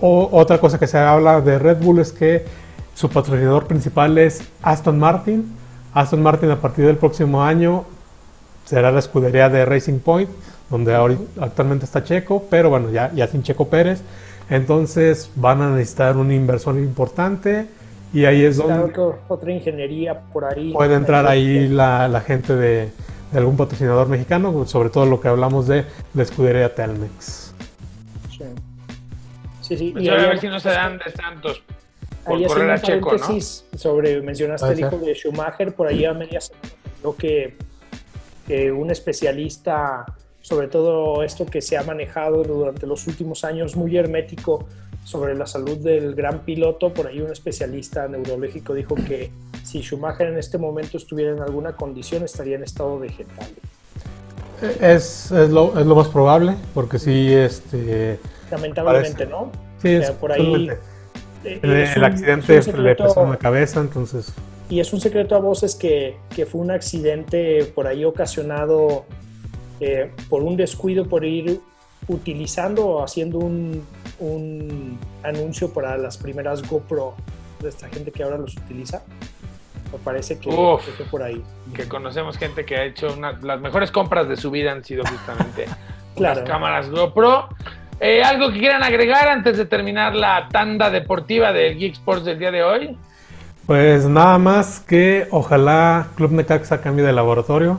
O, otra cosa que se habla de Red Bull es que su patrocinador principal es Aston Martin. Aston Martin a partir del próximo año será la escudería de Racing Point, donde ahorita, actualmente está Checo, pero bueno, ya, ya sin Checo Pérez. Entonces van a necesitar un inversor importante y ahí es donde... otra ingeniería por ahí. Puede entrar ahí la, la gente de, de, algún patrocinador mexicano, sobre todo lo que hablamos de la escudería Telmex. Sí, sí. Pues y a ver si no se dan de Santos por correr a Checo, ¿no? sobre, mencionaste el hijo de Schumacher, por ahí a media semana creo que, que un especialista, sobre todo esto que se ha manejado durante los últimos años, muy hermético sobre la salud del gran piloto, por ahí un especialista neurológico dijo que si Schumacher en este momento estuviera en alguna condición estaría en estado vegetal. Es, es, lo, es lo más probable, porque sí, este lamentablemente, ¿no? Sí, por ahí. Eh, el, accidente le pasó en la cabeza, entonces. Y es un secreto a voces que, que fue un accidente por ahí ocasionado eh, por un descuido por ir utilizando o haciendo un, anuncio para las primeras GoPro de esta gente que ahora los utiliza. Me parece que, fue por ahí. Que conocemos gente que ha hecho las mejores compras de su vida han sido justamente [LAUGHS] las cámaras GoPro. Eh, ¿Algo que quieran agregar antes de terminar la tanda deportiva del Geek Sports del día de hoy? Pues nada más que ojalá Club Necaxa cambie de laboratorio.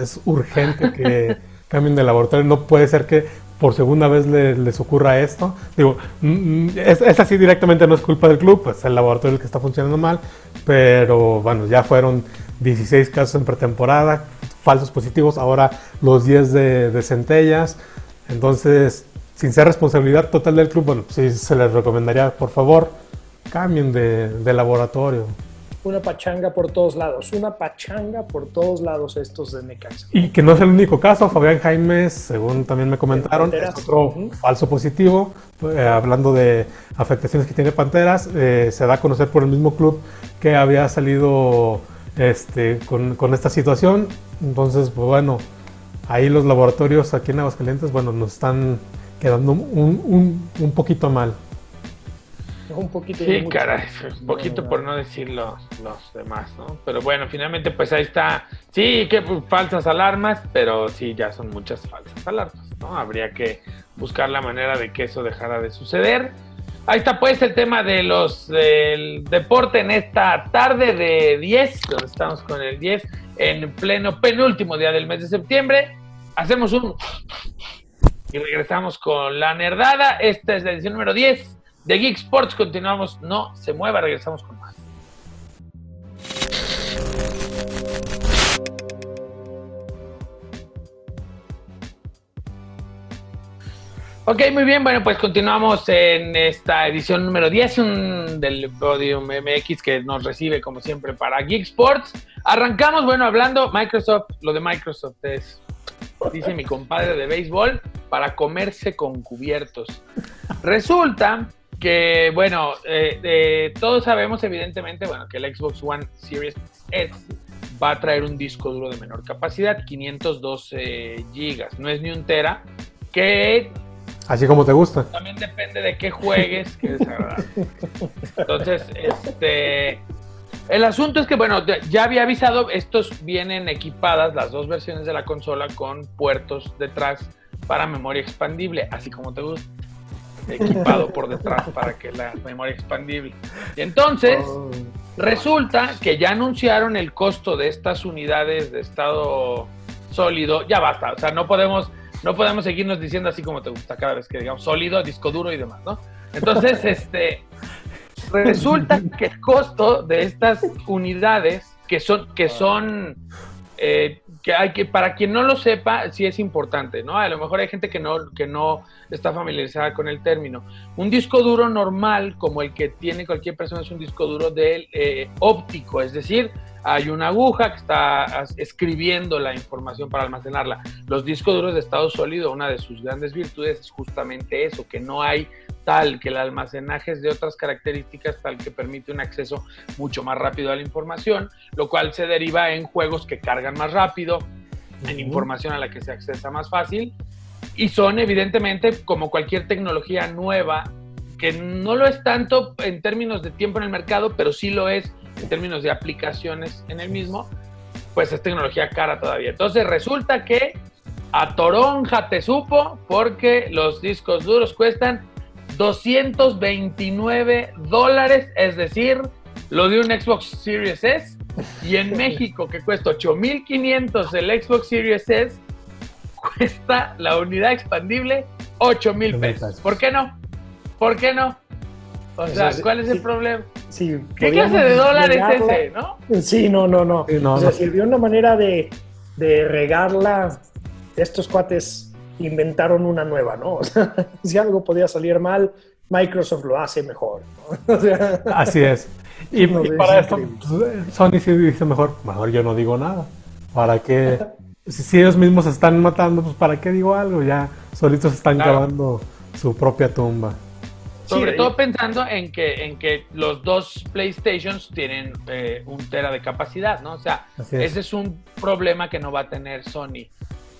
Es urgente que [LAUGHS] cambien de laboratorio. No puede ser que por segunda vez les, ocurra esto. Digo, mm, mm, es, así directamente no es culpa del club, pues el laboratorio el que está funcionando mal. Pero bueno, ya fueron 16 casos en pretemporada, falsos positivos, ahora los 10 de, de centellas. Entonces, sin ser responsabilidad total del club, bueno, sí se les recomendaría, por favor, cambien de, laboratorio. Una pachanga por todos lados, una pachanga por todos lados estos de Necaxa. Y que no es el único caso, Fabián Jaimes, según también me comentaron, es otro falso positivo, eh, hablando de afectaciones que tiene Panteras, eh, se da a conocer por el mismo club que había salido este, con, con esta situación, entonces, pues bueno, ahí los laboratorios aquí en Aguascalientes, bueno, nos están quedando un, un, poquito mal. Un poquito. Sí, caray, un poquito por no decir los, demás, ¿no? Pero bueno, finalmente pues ahí está. Sí, que falsas alarmas, pero sí, ya son muchas falsas alarmas, ¿no? Habría que buscar la manera de que eso dejara de suceder. Ahí está pues el tema de los del deporte en esta tarde de 10, donde estamos con el 10 en pleno penúltimo día del mes de septiembre. Hacemos un y regresamos con la nerdada. Esta es la edición número 10 de Geek Sports. Continuamos, no se mueva, regresamos con más. Ok, muy bien. Bueno, pues continuamos en esta edición número 10 del Podium MX que nos recibe, como siempre, para Geek Sports. Arrancamos, bueno, hablando Microsoft. Lo de Microsoft es dice mi compadre de béisbol, para comerse con cubiertos. Resulta que, bueno, eh, eh, todos sabemos evidentemente, bueno, que el Xbox One Series S va a traer un disco duro de menor capacidad, 512 gigas, no es ni un tera, que... Así como te gusta. También depende de qué juegues, que. Entonces, este, el asunto es que, bueno, ya había avisado, estos vienen equipadas, las dos versiones de la consola, con puertos detrás para memoria expandible, así como te gusta. Equipado por detrás [LAUGHS] para que la memoria expandible. Y entonces, oh. resulta que ya anunciaron el costo de estas unidades de estado sólido. Ya basta, o sea, no podemos, no podemos seguirnos diciendo así como te gusta cada vez que digamos sólido, disco duro y demás, ¿no? Entonces, [LAUGHS] este, Resulta que el costo de estas unidades, que son, que son eh, que hay que, para quien no lo sepa, sí es importante, ¿no? A lo mejor hay gente que no, que no está familiarizada con el término. Un disco duro normal, como el que tiene cualquier persona, es un disco duro de eh, óptico, es decir, hay una aguja que está escribiendo la información para almacenarla. Los discos duros de estado sólido, una de sus grandes virtudes es justamente eso, que no hay tal, que el almacenaje es de otras características tal que permite un acceso mucho más rápido a la información, lo cual se deriva en juegos que cargan más rápido, en información a la que se accesa más fácil, y son evidentemente como cualquier tecnología nueva, que no lo es tanto en términos de tiempo en el mercado, pero sí lo es en términos de aplicaciones en el mismo, pues es tecnología cara todavía. Entonces resulta que a Toronja te supo porque los discos duros cuestan 229 dólares, es decir, lo de un Xbox Series S. Y en [LAUGHS] México, que cuesta 8500 el Xbox Series S, cuesta la unidad expandible 8000 pesos. ¿Por qué no? ¿Por qué no? O sea, ¿cuál es el problema? ¿Qué clase de dólar es ese, no? Sí, no, no, no. o sea, sirvió una manera de, de regarla. Estos cuates inventaron una nueva, ¿no? [LAUGHS] O sea, si algo podía salir mal, Microsoft lo hace mejor. [LAUGHS] Así es. Y, para esto, pues, Sony sí dice mejor, mejor yo no digo nada. ¿Para qué? si, ellos mismos se están matando, pues ¿para qué digo algo? Ya solitos están cavando su propia tumba. Sobre todo pensando en que, en que los dos PlayStations tienen eh, un tera de capacidad, ¿no? O sea, ese es un problema que no va a tener Sony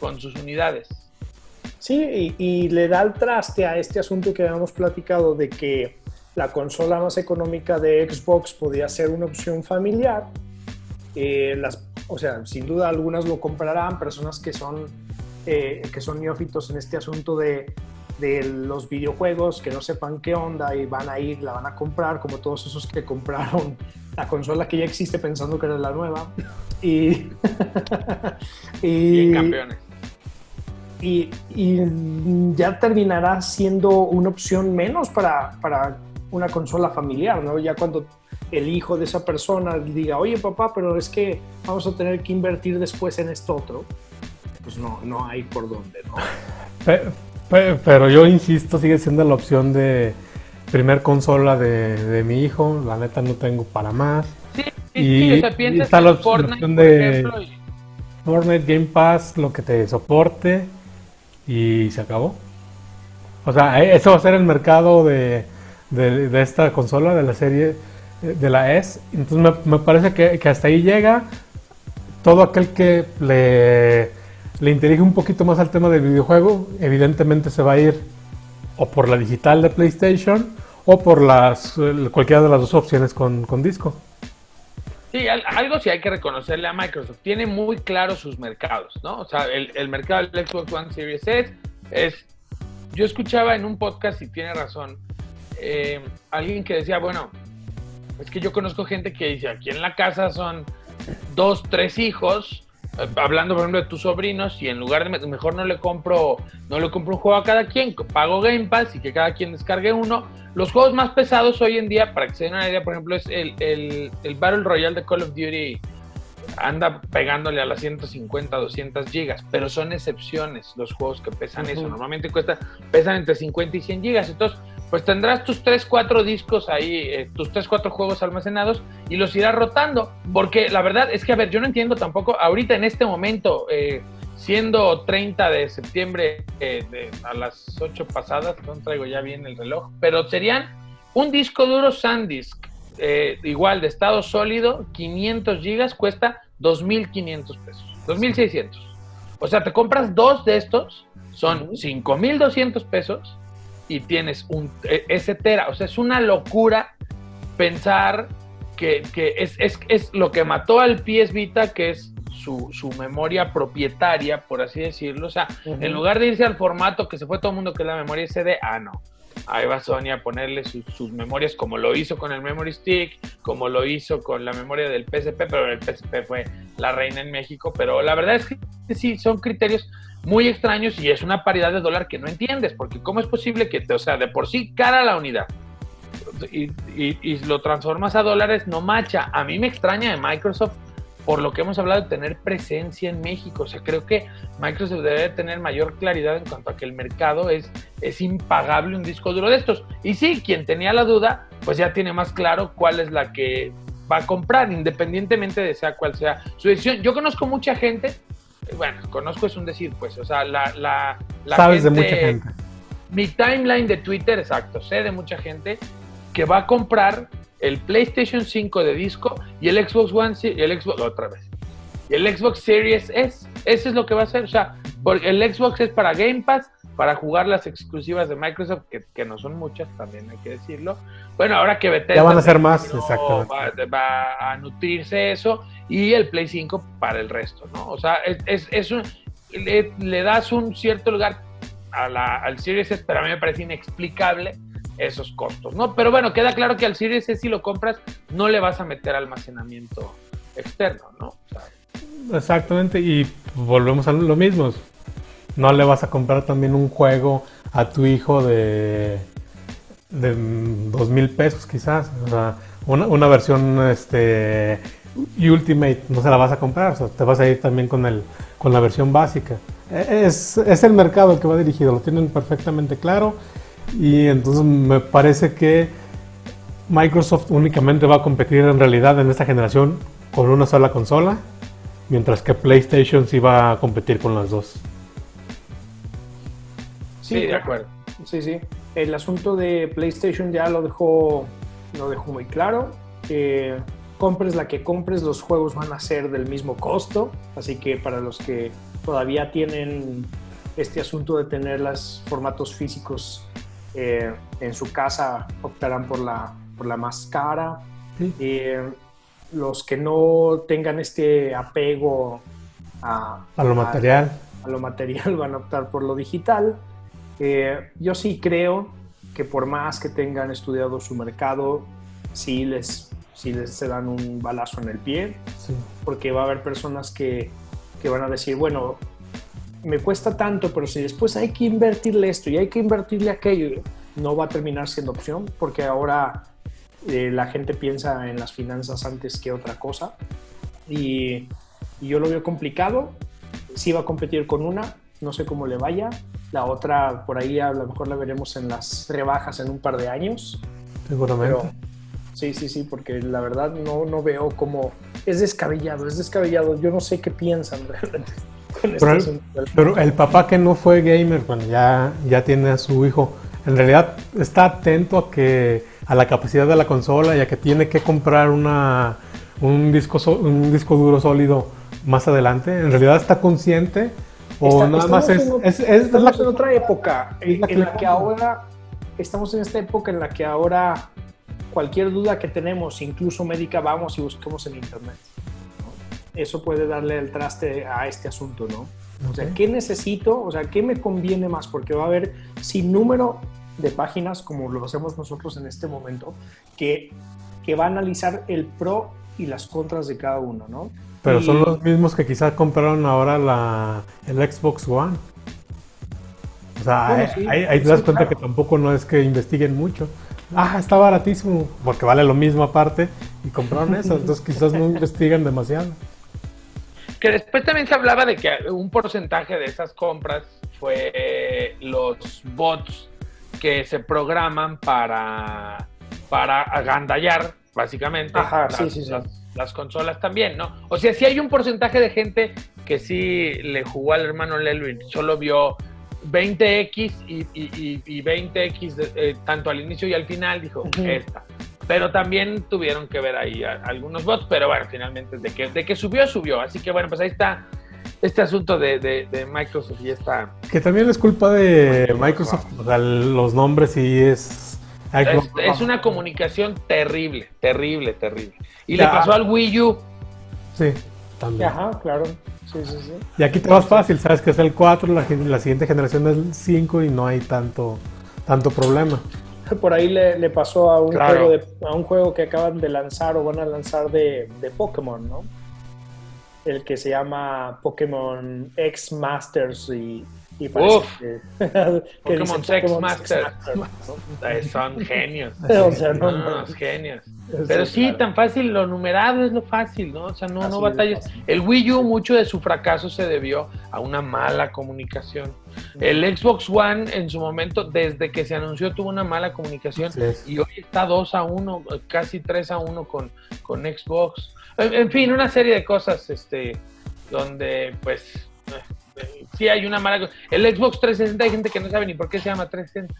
con sus unidades. Sí, y, le da el traste a este asunto que habíamos platicado de que la consola más económica de Xbox podía ser una opción familiar. Eh, o sea, sin duda algunas lo comprarán, personas que son, eh, que son neófitos en este asunto de, de los videojuegos, que no sepan qué onda y van a ir, la van a comprar, como todos esos que compraron la consola que ya existe pensando que era la nueva. Y, [LAUGHS] y, campeones. Y, ya terminará siendo una opción menos para, para una consola familiar, ¿no? Ya cuando el hijo de esa persona diga, oye papá, pero es que vamos a tener que invertir después en esto otro, pues no, no hay por dónde, ¿no? [LAUGHS] Pero, yo insisto, sigue siendo la opción de primer consola de, mi hijo, la neta no tengo para más. Sí, y, está la, opción de Fortnite Game Pass, lo que te soporte y se acabó. O sea, e, eso va a ser el mercado de, de, esta consola, de la serie eh, de la S. Entonces me, parece que, que, hasta ahí llega todo aquel que le, le interese un poquito más al tema del videojuego, evidentemente se va a ir o por la digital de PlayStation o por las cualquiera de las dos opciones con, con disco. Sí, algo sí hay que reconocerle a Microsoft. Tiene muy claros sus mercados, ¿no? O sea, el, el mercado del Xbox One Series S es... Yo escuchaba en un podcast, y tiene razón, eh, alguien que decía, bueno, es que yo conozco gente que dice, aquí en la casa son dos, tres hijos, hablando por ejemplo de tus sobrinos, y en lugar de mejor no le compro, no le compro un juego a cada quien, pago Game Pass y que cada quien descargue uno. Los juegos más pesados hoy en día, para que se den una idea, por ejemplo, es el, el, el Battle Royale de Call of Duty anda pegándole a las 150, 200 gigas, pero son excepciones los juegos que pesan eso. Normalmente cuesta, pesan entre 50 y 100 gigas. Entonces, pues tendrás tus 3, 4 discos ahí, eh, tus 3, 4 juegos almacenados y los irás rotando. Porque la verdad es que, a ver, yo no entiendo tampoco, ahorita en este momento, eh, siendo 30 de septiembre eh, a las 8 pasadas, no traigo ya bien el reloj, pero serían un disco duro SanDisk, igual de estado sólido, 500 gigas, cuesta 2.500 pesos, 2.600. O sea, te compras dos de estos, son 5.200 pesos y tienes un, e, ese tera. O sea, es una locura pensar que, es, es, lo que mató al PS Vita, que es su, memoria propietaria, por así decirlo. O sea, en lugar de irse al formato que se fue todo el mundo, que es la memoria SD, ah, no. Ahí va Sony a ponerle sus memorias como lo hizo con el Memory Stick, como lo hizo con la memoria del PSP, pero el PSP fue la reina en México. Pero la verdad es que sí, son criterios muy extraños y es una paridad de dólar que no entiendes, porque ¿cómo es posible que, o sea, de por sí cara la unidad y, y, lo transformas a dólares, no macha? A mí me extraña de Microsoft por lo que hemos hablado tener presencia en México. O sea, creo que Microsoft debe tener mayor claridad en cuanto a que el mercado es, es impagable un disco duro de estos. Y sí, quien tenía la duda, pues ya tiene más claro cuál es la que va a comprar, independientemente de sea cuál sea su decisión. Yo conozco mucha gente bueno, conozco es un decir, pues, o sea, la... la, Sabes de mucha gente. Mi timeline de Twitter, exacto, sé de mucha gente que va a comprar el PlayStation 5 de disco y el Xbox One, el Xbox, otra vez, y el Xbox Series S, eso es lo que va a hacer, o sea, porque el Xbox es para Game Pass, para jugar las exclusivas de Microsoft, que, no son muchas, también hay que decirlo. Bueno, ahora que Bethesda... Ya van a ser más, exacto. Va, a nutrirse eso, y el Play 5 para el resto, ¿no? O sea, es, es, un, le, das un cierto lugar a la, al Series S, pero a mí me parece inexplicable esos costos, ¿no? Pero bueno, queda claro que al Series S si lo compras no le vas a meter almacenamiento externo, ¿no? Exactamente, y volvemos a lo mismo no le vas a comprar también un juego a tu hijo de, de dos mil pesos quizás. Una, versión este, Ultimate no se la vas a comprar, te vas a ir también con la versión básica. E, es, es el mercado el que va dirigido, lo tienen perfectamente claro y entonces me parece que Microsoft únicamente va a competir en realidad en esta generación con una sola consola, mientras que PlayStation sí va a competir con las dos. Sí, de acuerdo. Sí, sí. El asunto de PlayStation ya lo dejó, lo dejó muy claro. compres la que compres, los juegos van a ser del mismo costo. Así que para los que todavía tienen este asunto de tener los formatos físicos eh, en su casa optarán por la, por la más cara. Eh, los que no tengan este apego a, lo material. A, lo material [LAUGHS] van a optar por lo digital. Eh, yo sí creo que por más que tengan estudiado su mercado, sí les, sí les se dan un balazo en el pie, porque va a haber personas que, que van a decir, bueno, me cuesta tanto, pero si después hay que invertirle esto y hay que invertirle aquello, no va a terminar siendo opción, porque ahora eh, la gente piensa en las finanzas antes que otra cosa. Y, yo lo veo complicado. Sí va a competir con una, no sé cómo le vaya. La otra, por ahí a lo mejor la veremos en las rebajas en un par de años. Seguramente. sí, sí, sí, porque la verdad no, no veo cómo... Es descabellado, es descabellado. Yo no sé qué piensan [LAUGHS] realmente. Pero el, pero el, papá que no fue gamer, bueno, ya, ya tiene a su hijo, en realidad está atento a que a la capacidad de la consola y a que tiene que comprar una, un, disco, un disco duro sólido más adelante. En realidad está consciente o nada más es, es, estamos en otra época en, la que ahora estamos en esta época en la que ahora cualquier duda que tenemos, incluso médica, vamos y buscamos en internet eso puede darle el traste a este asunto, ¿no? O sea, ¿qué necesito? O sea, ¿qué me conviene más? Porque va a haber sin número de páginas, como lo hacemos nosotros en este momento, que, que va a analizar el pro y las contras de cada uno, ¿no? Pero son los mismos que quizás compraron ahora la, el Xbox One. O sea, ahí, te das cuenta que tampoco no es que investiguen mucho. Ah, está baratísimo, porque vale lo mismo aparte, y compraron eso, [LAUGHS] entonces quizás no investigan demasiado. Que después también se hablaba de que un porcentaje de esas compras fue los bots que se programan para, para agandallar, básicamente, las, consolas también, ¿no? O sea, sí hay un porcentaje de gente que sí le jugó al hermano Lelwin, solo vio 20X y, 20X eh, tanto al inicio y al final, dijo, esta. Pero también tuvieron que ver ahí algunos bots, pero bueno, finalmente de que, de que subió, subió. Así que bueno, pues ahí está este asunto de, Microsoft y está... Que también es culpa de Microsoft, los nombres y es... Es, una comunicación terrible, terrible, terrible. Y le pasó al Wii U. Sí, también. Ajá, claro. Sí, sí, sí. Y aquí te vas fácil, sabes que es el 4, la, la siguiente generación es el 5 y no hay tanto, tanto problema. [LAUGHS] por ahí le, pasó a un, juego a un juego que acaban de lanzar o van a lanzar de, de Pokémon, ¿no? El que se llama Pokémon X Masters y, y Uf, que, [LAUGHS] Pokémon X Masters. Son genios. [LAUGHS] o sea, no, no, genios. Pero sí, tan fácil, lo numerado es lo fácil, ¿no? O sea, no, no batallas. El Wii U, mucho de su fracaso se debió a una mala comunicación. El Xbox One, en su momento, desde que se anunció, tuvo una mala comunicación y hoy está 2 a 1, casi 3 a 1 con, con Xbox. En, fin, una serie de cosas este, donde, pues, eh, sí hay una mala. El Xbox 360 hay gente que no sabe ni por qué se llama 360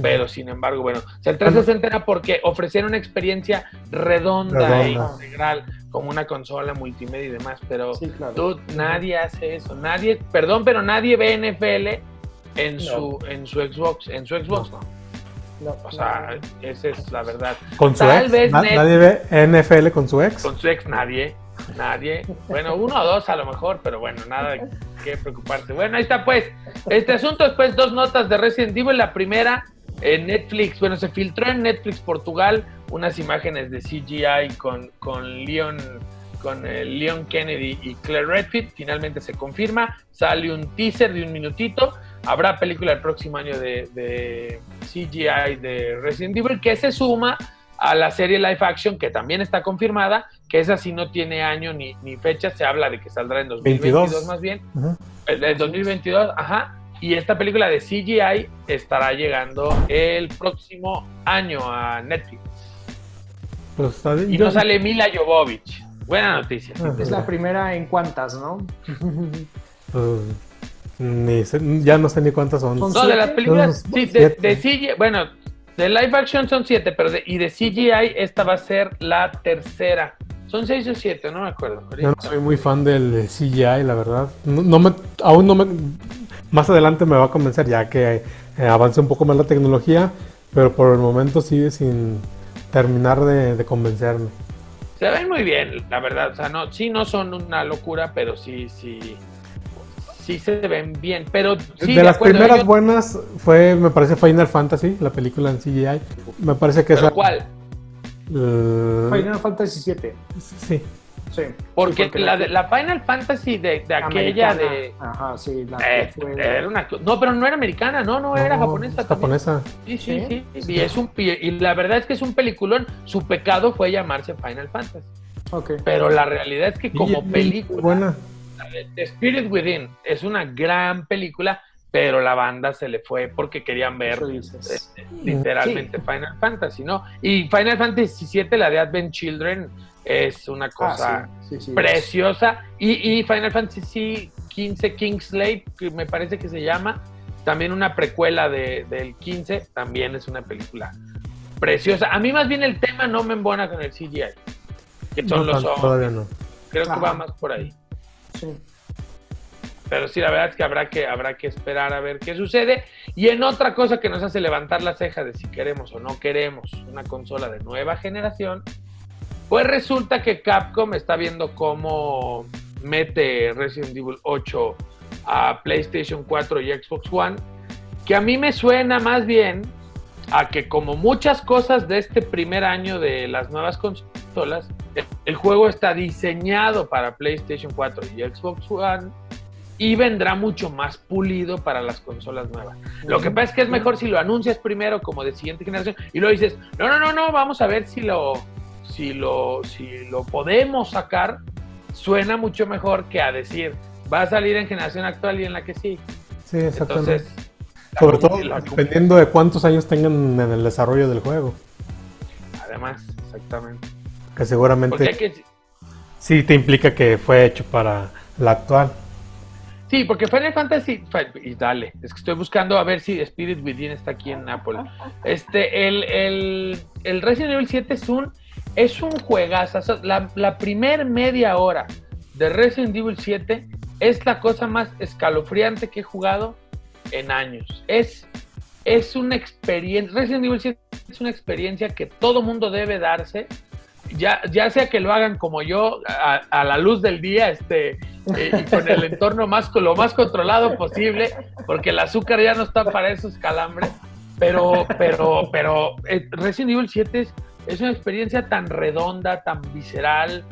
pero sin embargo, bueno, o sea, el 360 era porque ofrecían una experiencia redonda, e integral, como una consola multimedia y demás, pero tú, nadie hace eso, nadie, perdón, pero nadie ve NFL en su en su Xbox, en su Xbox no. o sea, esa es la verdad. Con su ex, nadie ve NFL con su ex. Con su ex nadie, nadie. Bueno, uno o dos a lo mejor, pero bueno, nada que preocuparse. Bueno, ahí está pues. Este asunto después dos notas de Resident Evil. La primera en Netflix, bueno, se filtró en Netflix Portugal unas imágenes de CGI con, con Leon con eh, Leon Kennedy y Claire Redfield. Finalmente se confirma. Sale un teaser de un minutito. Habrá película el próximo año de, CGI de Resident Evil que se suma a la serie live action que también está confirmada, que esa sí no tiene año ni, ni fecha, se habla de que saldrá en 2022 más bien. En 2022, ajá. Y esta película de CGI estará llegando el próximo año a Netflix. Pues, y no sale Mila Jovovich. Buena noticia. Es la primera en cuántas, ¿no? [LAUGHS] Pues, ya no sé ni cuántas son. No, de las películas, sí, de, CGI, bueno, de live action son siete, pero de, y de CGI esta va a ser la tercera. Son seis o siete, no me acuerdo. Yo no soy muy fan del CGI, la verdad. No, me, aún no me más adelante me va a convencer ya que eh, avance un poco más la tecnología, pero por el momento sigue sin terminar de, convencerme. Se ven muy bien, la verdad. O sea, no, sí no son una locura, pero sí, sí, sí se ven bien. Pero sí, de, las primeras buenas fue, me parece, Final Fantasy, la película en CGI. Me parece que esa. ¿Cuál? Final Fantasy VII. Sí. Sí. Porque, la, la, Final Fantasy de, aquella de. Ajá, sí, la eh, era una, No, pero no era americana, no, no, era japonesa. Japonesa. Sí, sí, sí. Y, es un, y la verdad es que es un peliculón. Su pecado fue llamarse Final Fantasy. Okay. Pero la realidad es que como película. Buena. The Spirit Within es una gran película, pero la banda se le fue porque querían ver este, literalmente Final Fantasy, ¿no? Y Final Fantasy VII, la de Advent Children, es una ah, cosa preciosa. Y, Final Fantasy XV Kingsley, que me parece que se llama, también una precuela de, del 15, también es una película preciosa. A mí más bien el tema no me embona con el CGI, que son los ojos. Creo que va más por ahí. Pero sí, la verdad es que habrá que habrá que esperar a ver qué sucede. Y en otra cosa que nos hace levantar la ceja de si queremos o no queremos una consola de nueva generación, pues resulta que Capcom está viendo cómo mete Resident Evil 8 a PlayStation 4 y Xbox One, que a mí me suena más bien a que como muchas cosas de este primer año de las nuevas consolas, el, juego está diseñado para PlayStation 4 y Xbox One y vendrá mucho más pulido para las consolas nuevas. Lo que pasa es que es mejor si lo anuncias primero como de siguiente generación y luego dices, no, no, no, no, vamos a ver si lo, si lo, si lo podemos sacar, suena mucho mejor que a decir, va a salir en generación actual y en la que sí. Sí, exactamente. Sobre todo dependiendo de cuántos años tengan en el desarrollo del juego. Además, exactamente. Que seguramente sí te implica que fue hecho para la actual. Sí, porque Final Fantasy y dale, es que estoy buscando a ver si Spirit Within está aquí en Apple. Este, el, el, el Resident Evil 7 es un es un juegazo. La, la primer media hora de Resident Evil 7 es la cosa más escalofriante que he jugado en años. Es, es una experiencia. Resident Evil 7 es una experiencia que todo mundo debe darse. Ya, ya sea que lo hagan como yo, a, la luz del día, este, eh, y con el entorno más, lo más controlado posible, porque el azúcar ya no está para esos calambres. Pero, pero, pero eh, Resident Evil 7 es es una experiencia tan redonda, tan visceral,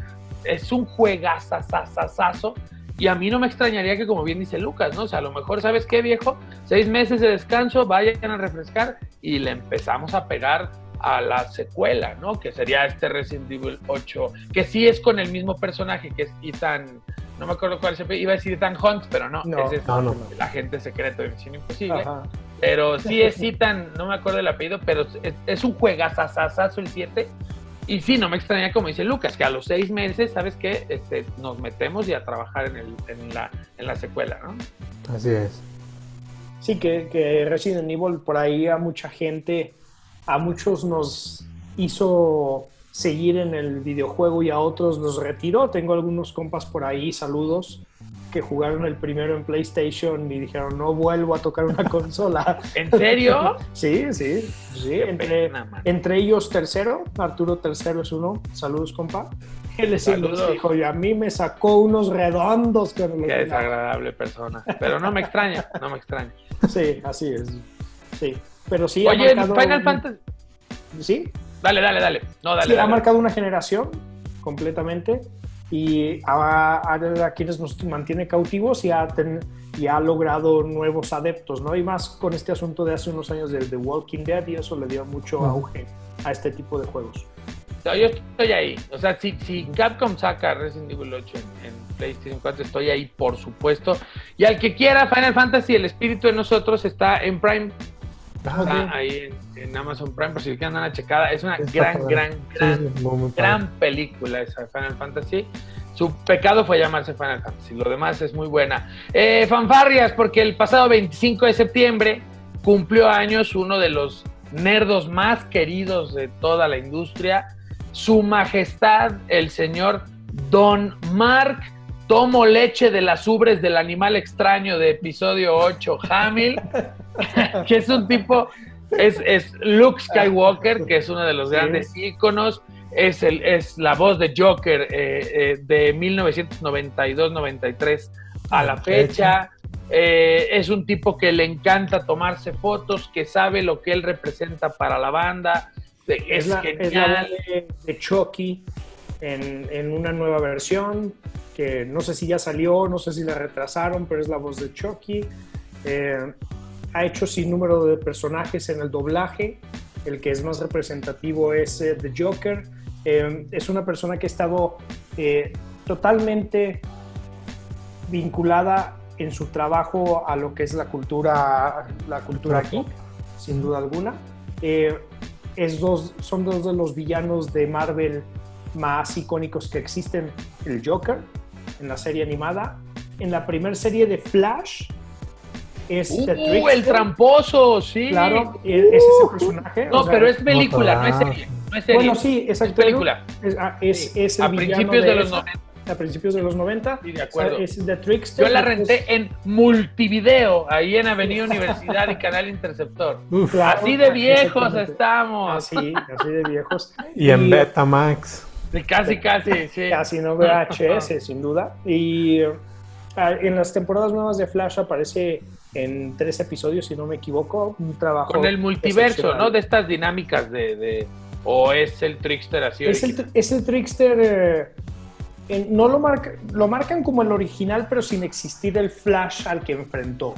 es un juegazazazazo. Y a mí no me extrañaría que, como bien dice Lucas, ¿no? O sea, a lo mejor, ¿sabes qué, viejo? Seis meses de descanso, vayan a refrescar y le empezamos a pegar a la secuela, ¿no? Que sería este Resident Evil 8, que sí es con el mismo personaje, que es Ethan, no me acuerdo cuál se iba a decir Ethan Hunt, pero no, ese es el agente secreto de Misión Imposible. Pero sí es Ethan, no me acuerdo el apellido, pero es, un juegazazazazo el 7. Y sí, no me extraña como dice Lucas, que a los seis meses, ¿sabes qué? Este, nos metemos y a trabajar en, el, en, la, en la secuela, ¿no? Así es. Sí, que, que Resident Evil por ahí a mucha gente, a muchos nos hizo seguir en el videojuego y a otros nos retiró. Tengo algunos compas por ahí, saludos, que jugaron el primero en PlayStation y dijeron, no vuelvo a tocar una [LAUGHS] consola. ¿En serio? [LAUGHS] sí, sí, sí. Entre, entre, ellos tercero, Arturo tercero es uno. Saludos, compa. Él es dijo, y a mí me sacó unos redondos. Qué desagradable persona. Pero no me extraña, no me extraña. Sí, así es. Sí, pero sí. Oye, Final Fantasy... ¿Sí? Dale, dale, dale. No, dale, sí, ha marcado una generación completamente y a, quienes nos mantiene cautivos y ha, y ha logrado nuevos adeptos, ¿no? Y más con este asunto de hace unos años de The Walking Dead y eso le dio mucho auge a este tipo de juegos. yo estoy ahí. O sea, si, si Capcom saca Resident Evil 8 en, en, PlayStation 4, estoy ahí, por supuesto. Y al que quiera Final Fantasy, el espíritu de nosotros está en Prime Está ahí en, Amazon Prime por si quieren dar una checada. Es una gran, gran, gran, gran película esa Final Fantasy. Su pecado fue llamarse Final Fantasy. Lo demás es muy buena. Eh, fanfarrias, porque el pasado 25 de septiembre cumplió años uno de los nerdos más queridos de toda la industria. Su Majestad, el señor Don Mark Tomo leche de las ubres del animal extraño de episodio 8, Hamil, [LAUGHS] que es un tipo, es, es Luke Skywalker, que es uno de los grandes íconos, es, el, es la voz de Joker eh, eh, de 1992-93 a la fecha. Eh, es un tipo que le encanta tomarse fotos, que sabe lo que él representa para la banda. Es, la, genial. de, Chucky en, en, una nueva versión, que no sé si ya salió, no sé si la retrasaron, pero es la voz de Chucky. Eh, ha hecho sin número de personajes en el doblaje. El que es más representativo es eh, The Joker. es una persona que ha estado totalmente vinculada en su trabajo a lo que es la cultura, la cultura geek, sin duda alguna. Eh, es dos, son dos de los villanos de Marvel más icónicos que existen. El Joker en la serie animada. En la primera serie de Flash es uh, el tramposo, sí. Claro, e, es ese personaje. No, pero es película, no, es serie, Bueno, sí, exacto. Es película. Es, ah, es, a principios de, los 90 a principios de los 90. Sí, de acuerdo. Es The Trickster. Yo la renté en multivideo, ahí en Avenida [LAUGHS] Universidad y Canal Interceptor. así de viejos estamos. Así, así de viejos. Y, en Betamax. Casi, casi, sí. Casi no VHS, sin duda. Y ah, en las temporadas nuevas de Flash aparece en tres episodios, si no me equivoco, un trabajo. Con el multiverso, ¿no? De estas dinámicas de. ¿O es el Trickster así? Es el, es el Trickster. Eh, no lo, marca, lo marcan como el original, pero sin existir el Flash al que enfrentó.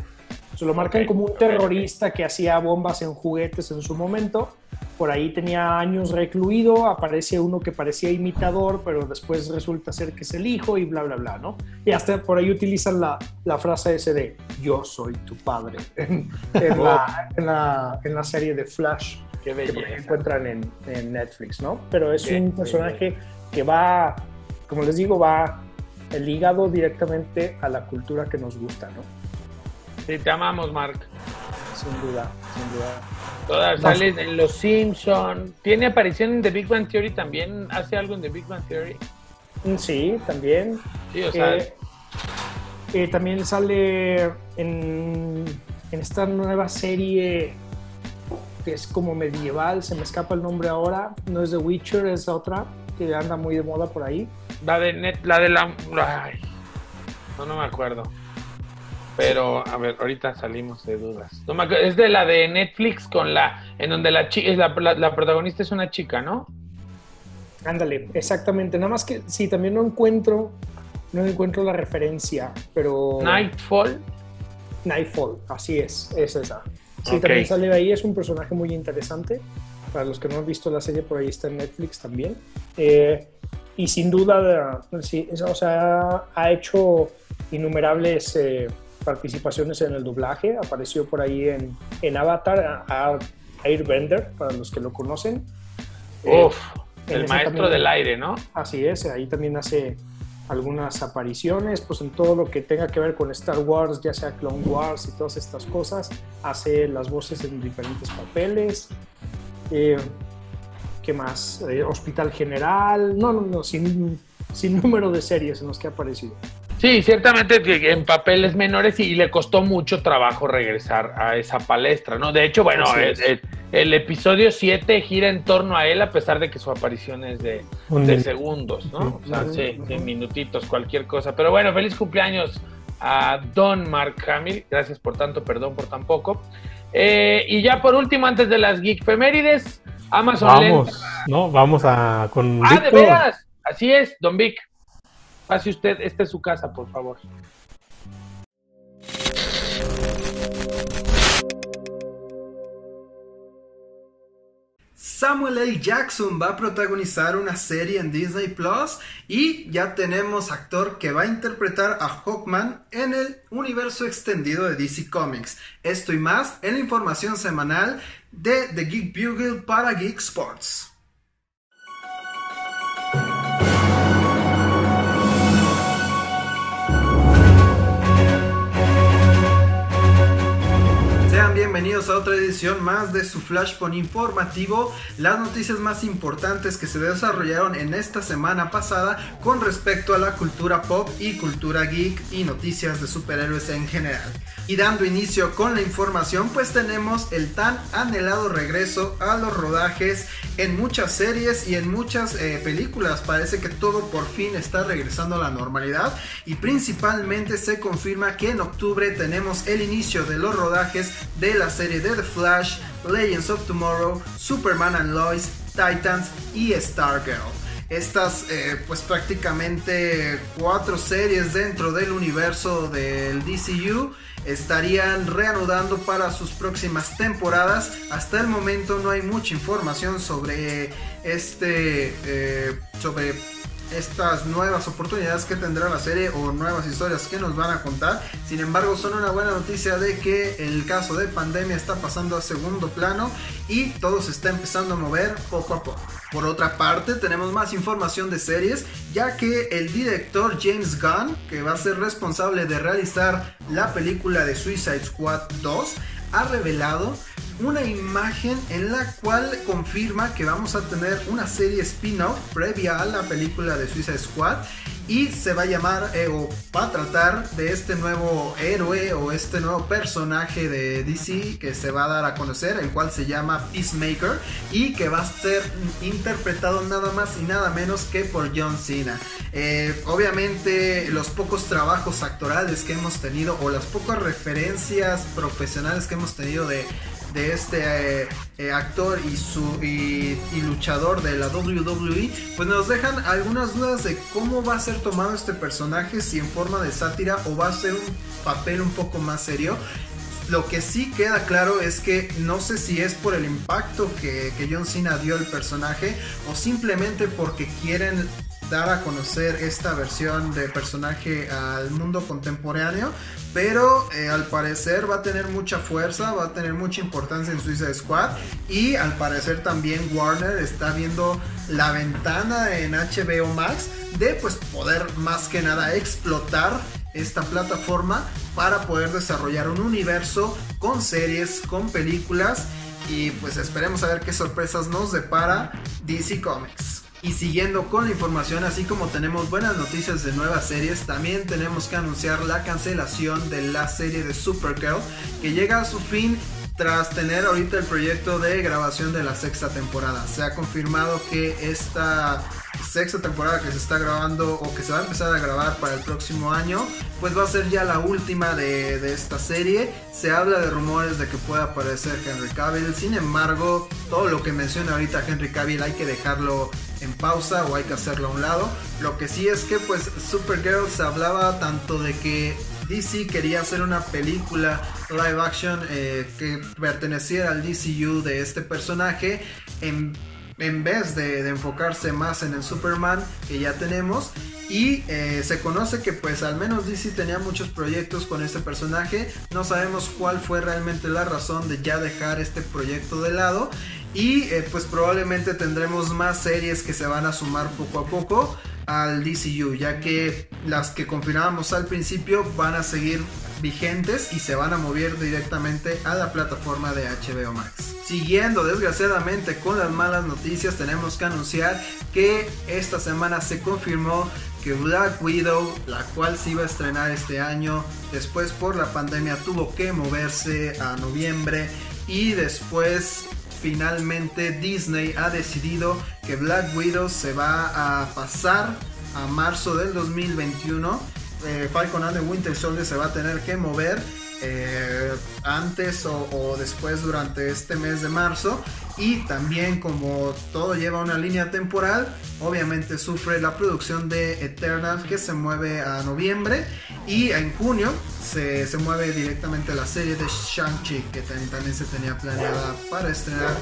Se lo marcan como un terrorista que hacía bombas en juguetes en su momento. Por ahí tenía años recluido, aparece uno que parecía imitador, pero después resulta ser que es el hijo y bla, bla, bla, ¿no? Y hasta por ahí utilizan la, la frase ese de yo soy tu padre [LAUGHS] en, la, en, la, en la, serie de Flash que encuentran en, en, Netflix, ¿no? Pero es un personaje que va como les digo, va ligado directamente a la cultura que nos gusta, ¿no? Sí, te amamos, Mark. Sin duda, sin duda. Todas salen en Los Simpson. ¿Tiene aparición en The Big Bang Theory también? ¿Hace algo en The Big Bang Theory? Mm, sí, también. Sí, o sea. Eh, eh, también sale en, en esta nueva serie que es como medieval, se me escapa el nombre ahora, no es The Witcher, es otra que anda muy de moda por ahí. La de net, la de la. Ay, no, no me acuerdo. Pero, a ver, ahorita salimos de dudas. No es de la de Netflix con la. En donde la, la, la, protagonista es una chica, ¿no? Ándale, exactamente. Nada más que sí, también no encuentro. No encuentro la referencia, pero. Nightfall. Nightfall, así es, es esa. Sí, también sale de ahí, es un personaje muy interesante. Para los que no han visto la serie, por ahí está en Netflix también. Eh, y sin duda, sí, o sea, ha hecho innumerables eh, participaciones en el doblaje. Apareció por ahí en, en Avatar, a, Airbender, para los que lo conocen. Uf, el maestro del aire, ¿no? Así es, ahí también hace algunas apariciones, pues en todo lo que tenga que ver con Star Wars, ya sea Clone Wars y todas estas cosas, hace las voces en diferentes papeles. Eh, ¿Qué más? Eh, Hospital General. No, no, no, sin, sin número de series en los que ha aparecido. Sí, ciertamente en papeles menores y le costó mucho trabajo regresar a esa palestra, ¿no? De hecho, bueno, el, episodio 7 gira en torno a él a pesar de que su aparición es de, segundos, ¿no? O sea, sí, de minutitos, cualquier cosa. Pero bueno, feliz cumpleaños a Don Mark Hamill. Gracias por tanto, perdón por tan poco. Eh, y ya por último, antes de las Geek Femérides, Amazon Vamos, ¿no? Vamos a con Ah, de veras. Así es, Don Vic. Pase usted, esta es su casa, por favor. Samuel L. Jackson va a protagonizar una serie en Disney Plus y ya tenemos actor que va a interpretar a Hawkman en el universo extendido de DC Comics. Esto y más en la información semanal de The Geek Bugle para Geek Sports. Bienvenidos a otra edición más de su Flashpoint informativo, las noticias más importantes que se desarrollaron en esta semana pasada con respecto a la cultura pop y cultura geek y noticias de superhéroes en general. Y dando inicio con la información, pues tenemos el tan anhelado regreso a los rodajes en muchas series y en muchas eh, películas. Parece que todo por fin está regresando a la normalidad y principalmente se confirma que en octubre tenemos el inicio de los rodajes de la serie de The Flash, Legends of Tomorrow, Superman and Lois, Titans y Stargirl estas eh, pues prácticamente cuatro series dentro del universo del DCU estarían reanudando para sus próximas temporadas. Hasta el momento no hay mucha información sobre este, eh, sobre estas nuevas oportunidades que tendrá la serie o nuevas historias que nos van a contar. Sin embargo, son una buena noticia de que el caso de pandemia está pasando a segundo plano y todo se está empezando a mover poco a poco. Por otra parte, tenemos más información de series, ya que el director James Gunn, que va a ser responsable de realizar la película de Suicide Squad 2, ha revelado una imagen en la cual confirma que vamos a tener una serie spin-off previa a la película de Suicide Squad y se va a llamar eh, o va a tratar de este nuevo héroe o este nuevo personaje de DC que se va a dar a conocer, el cual se llama Peacemaker y que va a ser interpretado nada más y nada menos que por John Cena. Eh, obviamente los pocos trabajos actorales que hemos tenido o las pocas referencias profesionales que hemos tenido de de este eh, eh, actor y, su, y, luchador de la WWE, pues nos dejan algunas dudas de cómo va a ser tomado este personaje, si en forma de sátira o va a ser un papel un poco más serio. Lo que sí queda claro es que no sé si es por el impacto que, que John Cena dio al personaje o simplemente porque quieren dar a conocer esta versión de personaje al mundo contemporáneo, pero eh, al parecer va a tener mucha fuerza, va a tener mucha importancia en Suicide Squad y al parecer también Warner está viendo la ventana en HBO Max de pues poder más que nada explotar esta plataforma para poder desarrollar un universo con series, con películas y pues esperemos a ver qué sorpresas nos depara DC Comics. Y siguiendo con la información, así como tenemos buenas noticias de nuevas series, también tenemos que anunciar la cancelación de la serie de Supergirl, que llega a su fin tras tener ahorita el proyecto de grabación de la sexta temporada. Se ha confirmado que esta sexta temporada que se está grabando o que se va a empezar a grabar para el próximo año, pues va a ser ya la última de, esta serie. Se habla de rumores de que pueda aparecer Henry Cavill, sin embargo, todo lo que menciona ahorita Henry Cavill hay que dejarlo en pausa o hay que hacerlo a un lado. Lo que sí es que pues Supergirl se hablaba tanto de que DC quería hacer una película live action eh, que perteneciera al DCU de este personaje en en vez de, enfocarse más en el Superman que ya tenemos. Y eh, se conoce que pues al menos DC tenía muchos proyectos con este personaje. No sabemos cuál fue realmente la razón de ya dejar este proyecto de lado. Y eh, pues probablemente tendremos más series que se van a sumar poco a poco al DCU, ya que las que confirmábamos al principio van a seguir vigentes y se van a mover directamente a la plataforma de HBO Max. Siguiendo desgraciadamente con las malas noticias, tenemos que anunciar que esta semana se confirmó que Black Widow, la cual se iba a estrenar este año, después por la pandemia tuvo que moverse a noviembre y después finalmente Disney ha decidido que Black Widow se va a pasar a marzo del 2021. Eh, Falcon and the Winter Soldier se va a tener que mover eh, antes o, después durante este mes de marzo y también como todo lleva una línea temporal obviamente sufre la producción de Eternal que se mueve a noviembre y en junio se, se mueve directamente la serie de Shang-Chi que también se tenía planeada para estrenar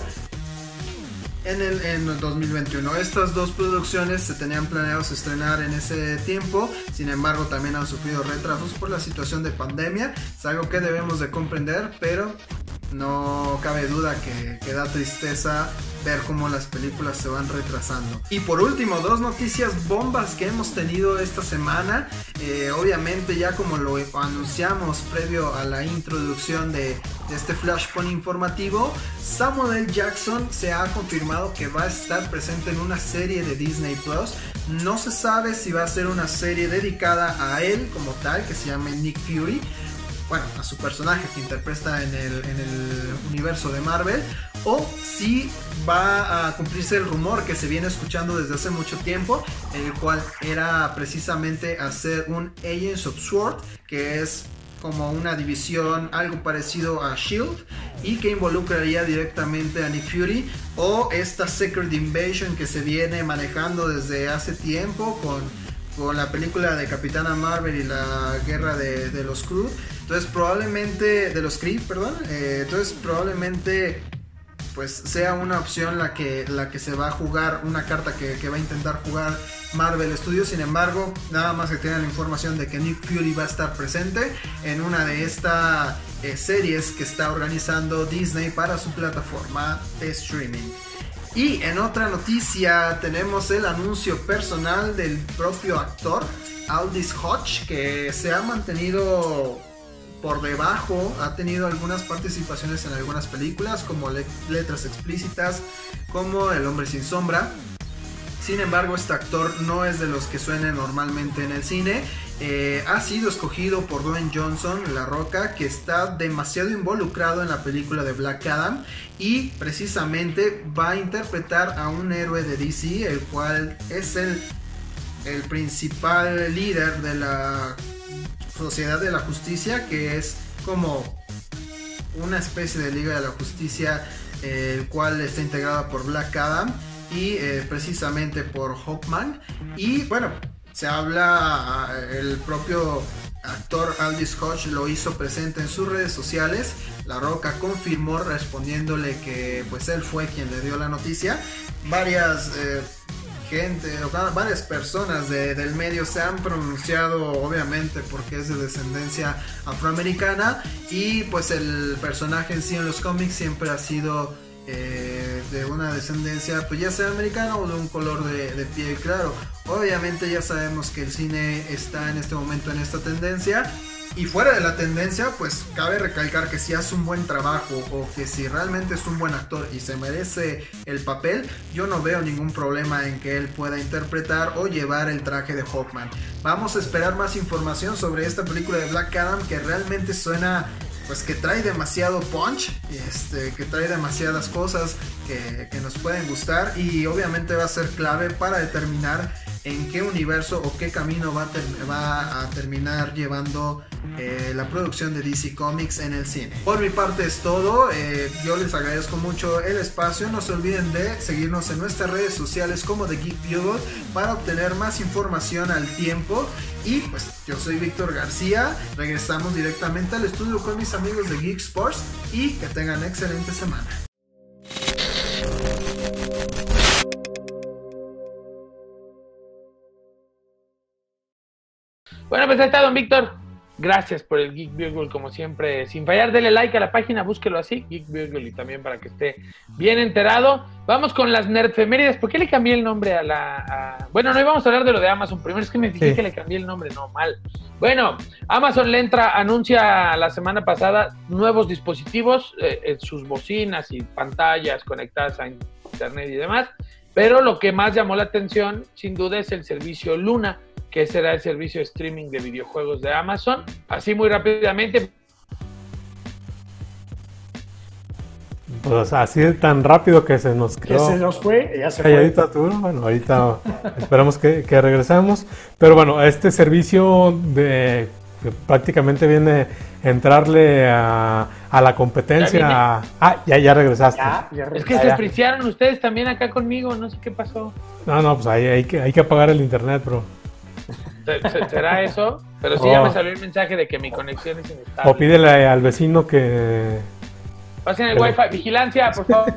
en el, en el 2021. Estas dos producciones se tenían planeados estrenar en ese tiempo, sin embargo también han sufrido retrasos por la situación de pandemia. Es algo que debemos de comprender, pero no cabe duda que, que da tristeza ver cómo las películas se van retrasando. Y por último, dos noticias bombas que hemos tenido esta semana. Eh, obviamente ya como lo anunciamos previo a la introducción de, de este flashpoint informativo, Samuel L. Jackson se ha confirmado que va a estar presente en una serie de Disney Plus. No se sabe si va a ser una serie dedicada a él como tal, que se llama Nick Fury bueno, a su personaje que interpreta en el, en el universo de Marvel, o si va a cumplirse el rumor que se viene escuchando desde hace mucho tiempo, el cual era precisamente hacer un Agents of Sword, que es como una división algo parecido a Shield y que involucraría directamente a Nick Fury o esta Secret Invasion que se viene manejando desde hace tiempo con, con la película de Capitana Marvel y la guerra de, los Kree entonces probablemente, de los Kree, perdón, eh, entonces probablemente pues sea una opción la que, la que se va a jugar, una carta que, va a intentar jugar Marvel Studios. Sin embargo, nada más que tienen la información de que Nick Fury va a estar presente en una de estas eh, series que está organizando Disney para su plataforma de streaming. Y en otra noticia tenemos el anuncio personal del propio actor Aldis Hodge que se ha mantenido por debajo ha tenido algunas participaciones en algunas películas como letras explícitas como El hombre sin sombra. Sin embargo, este actor no es de los que suenen normalmente en el cine. Eh, ha sido escogido por Dwayne Johnson, La Roca, que está demasiado involucrado en la película de Black Adam y precisamente va a interpretar a un héroe de DC, el cual es el, el principal líder de la Sociedad de la Justicia, que es como una especie de Liga de la Justicia, el cual está integrada por Black Adam y eh, precisamente por Hawkman. Y bueno, se habla, el propio actor Aldis Hodge lo hizo presente en sus redes sociales. La Roca confirmó respondiéndole que pues él fue quien le dio la noticia. Varias eh, gente, varias personas del medio se han pronunciado, obviamente, porque es de descendencia afroamericana. Y pues el personaje en sí en los cómics siempre ha sido eh, de una descendencia, pues ya sea americana o de un color de, de piel claro. Obviamente ya sabemos que el cine está en este momento en esta tendencia y fuera de la tendencia, pues cabe recalcar que si hace un buen trabajo o que si realmente es un buen actor y se merece el papel, yo no veo ningún problema en que él pueda interpretar o llevar el traje de Hawkman. Vamos a esperar más información sobre esta película de Black Adam que realmente suena pues que trae demasiado punch, este, que trae demasiadas cosas que, que, nos pueden gustar y obviamente va a ser clave para determinar en qué universo o qué camino va a, terminar llevando eh, la producción de DC Comics en el cine. Por mi parte es todo, eh, yo les agradezco mucho el espacio, no se olviden de seguirnos en nuestras redes sociales como The Geek Bugle para obtener más información al tiempo y pues yo soy Víctor García, regresamos directamente al estudio con mis amigos de Geek Sports y que tengan excelente semana. Bueno, pues ahí está, don Víctor. Gracias por el Geek Bugle, como siempre. Sin fallar, dele like a la página, búsquelo así, Geek Bugle, y también para que esté bien enterado. Vamos con las nerdfemérides. ¿Por qué le cambié el nombre a la. Bueno, no íbamos a hablar de lo de Amazon primero, es que me fijé sí. que le cambié el nombre, no, mal. Bueno, Amazon le entra, anuncia la semana pasada nuevos dispositivos, eh, sus bocinas y pantallas conectadas a Internet y demás. Pero lo que más llamó la atención, sin duda, es el servicio Luna que será el servicio de streaming de videojuegos de Amazon. Así muy rápidamente. Pues así tan rápido que se nos quedó. Ya se nos fue, ya se calladita fue. tú, bueno, ahorita [LAUGHS] esperamos que, que, regresemos. Pero bueno, este servicio de que prácticamente viene a entrarle a, a la competencia. ¿Ya ah, ya, ya regresaste. Ya, ya Es que se despreciaron ustedes también acá conmigo, no sé qué pasó. No, no, pues ahí hay que, hay que apagar el internet, bro. ¿Será eso? Pero sí ya me salió el mensaje de que mi conexión es inestable. O pídele al vecino que. Pasen el wifi. Vigilancia, por favor.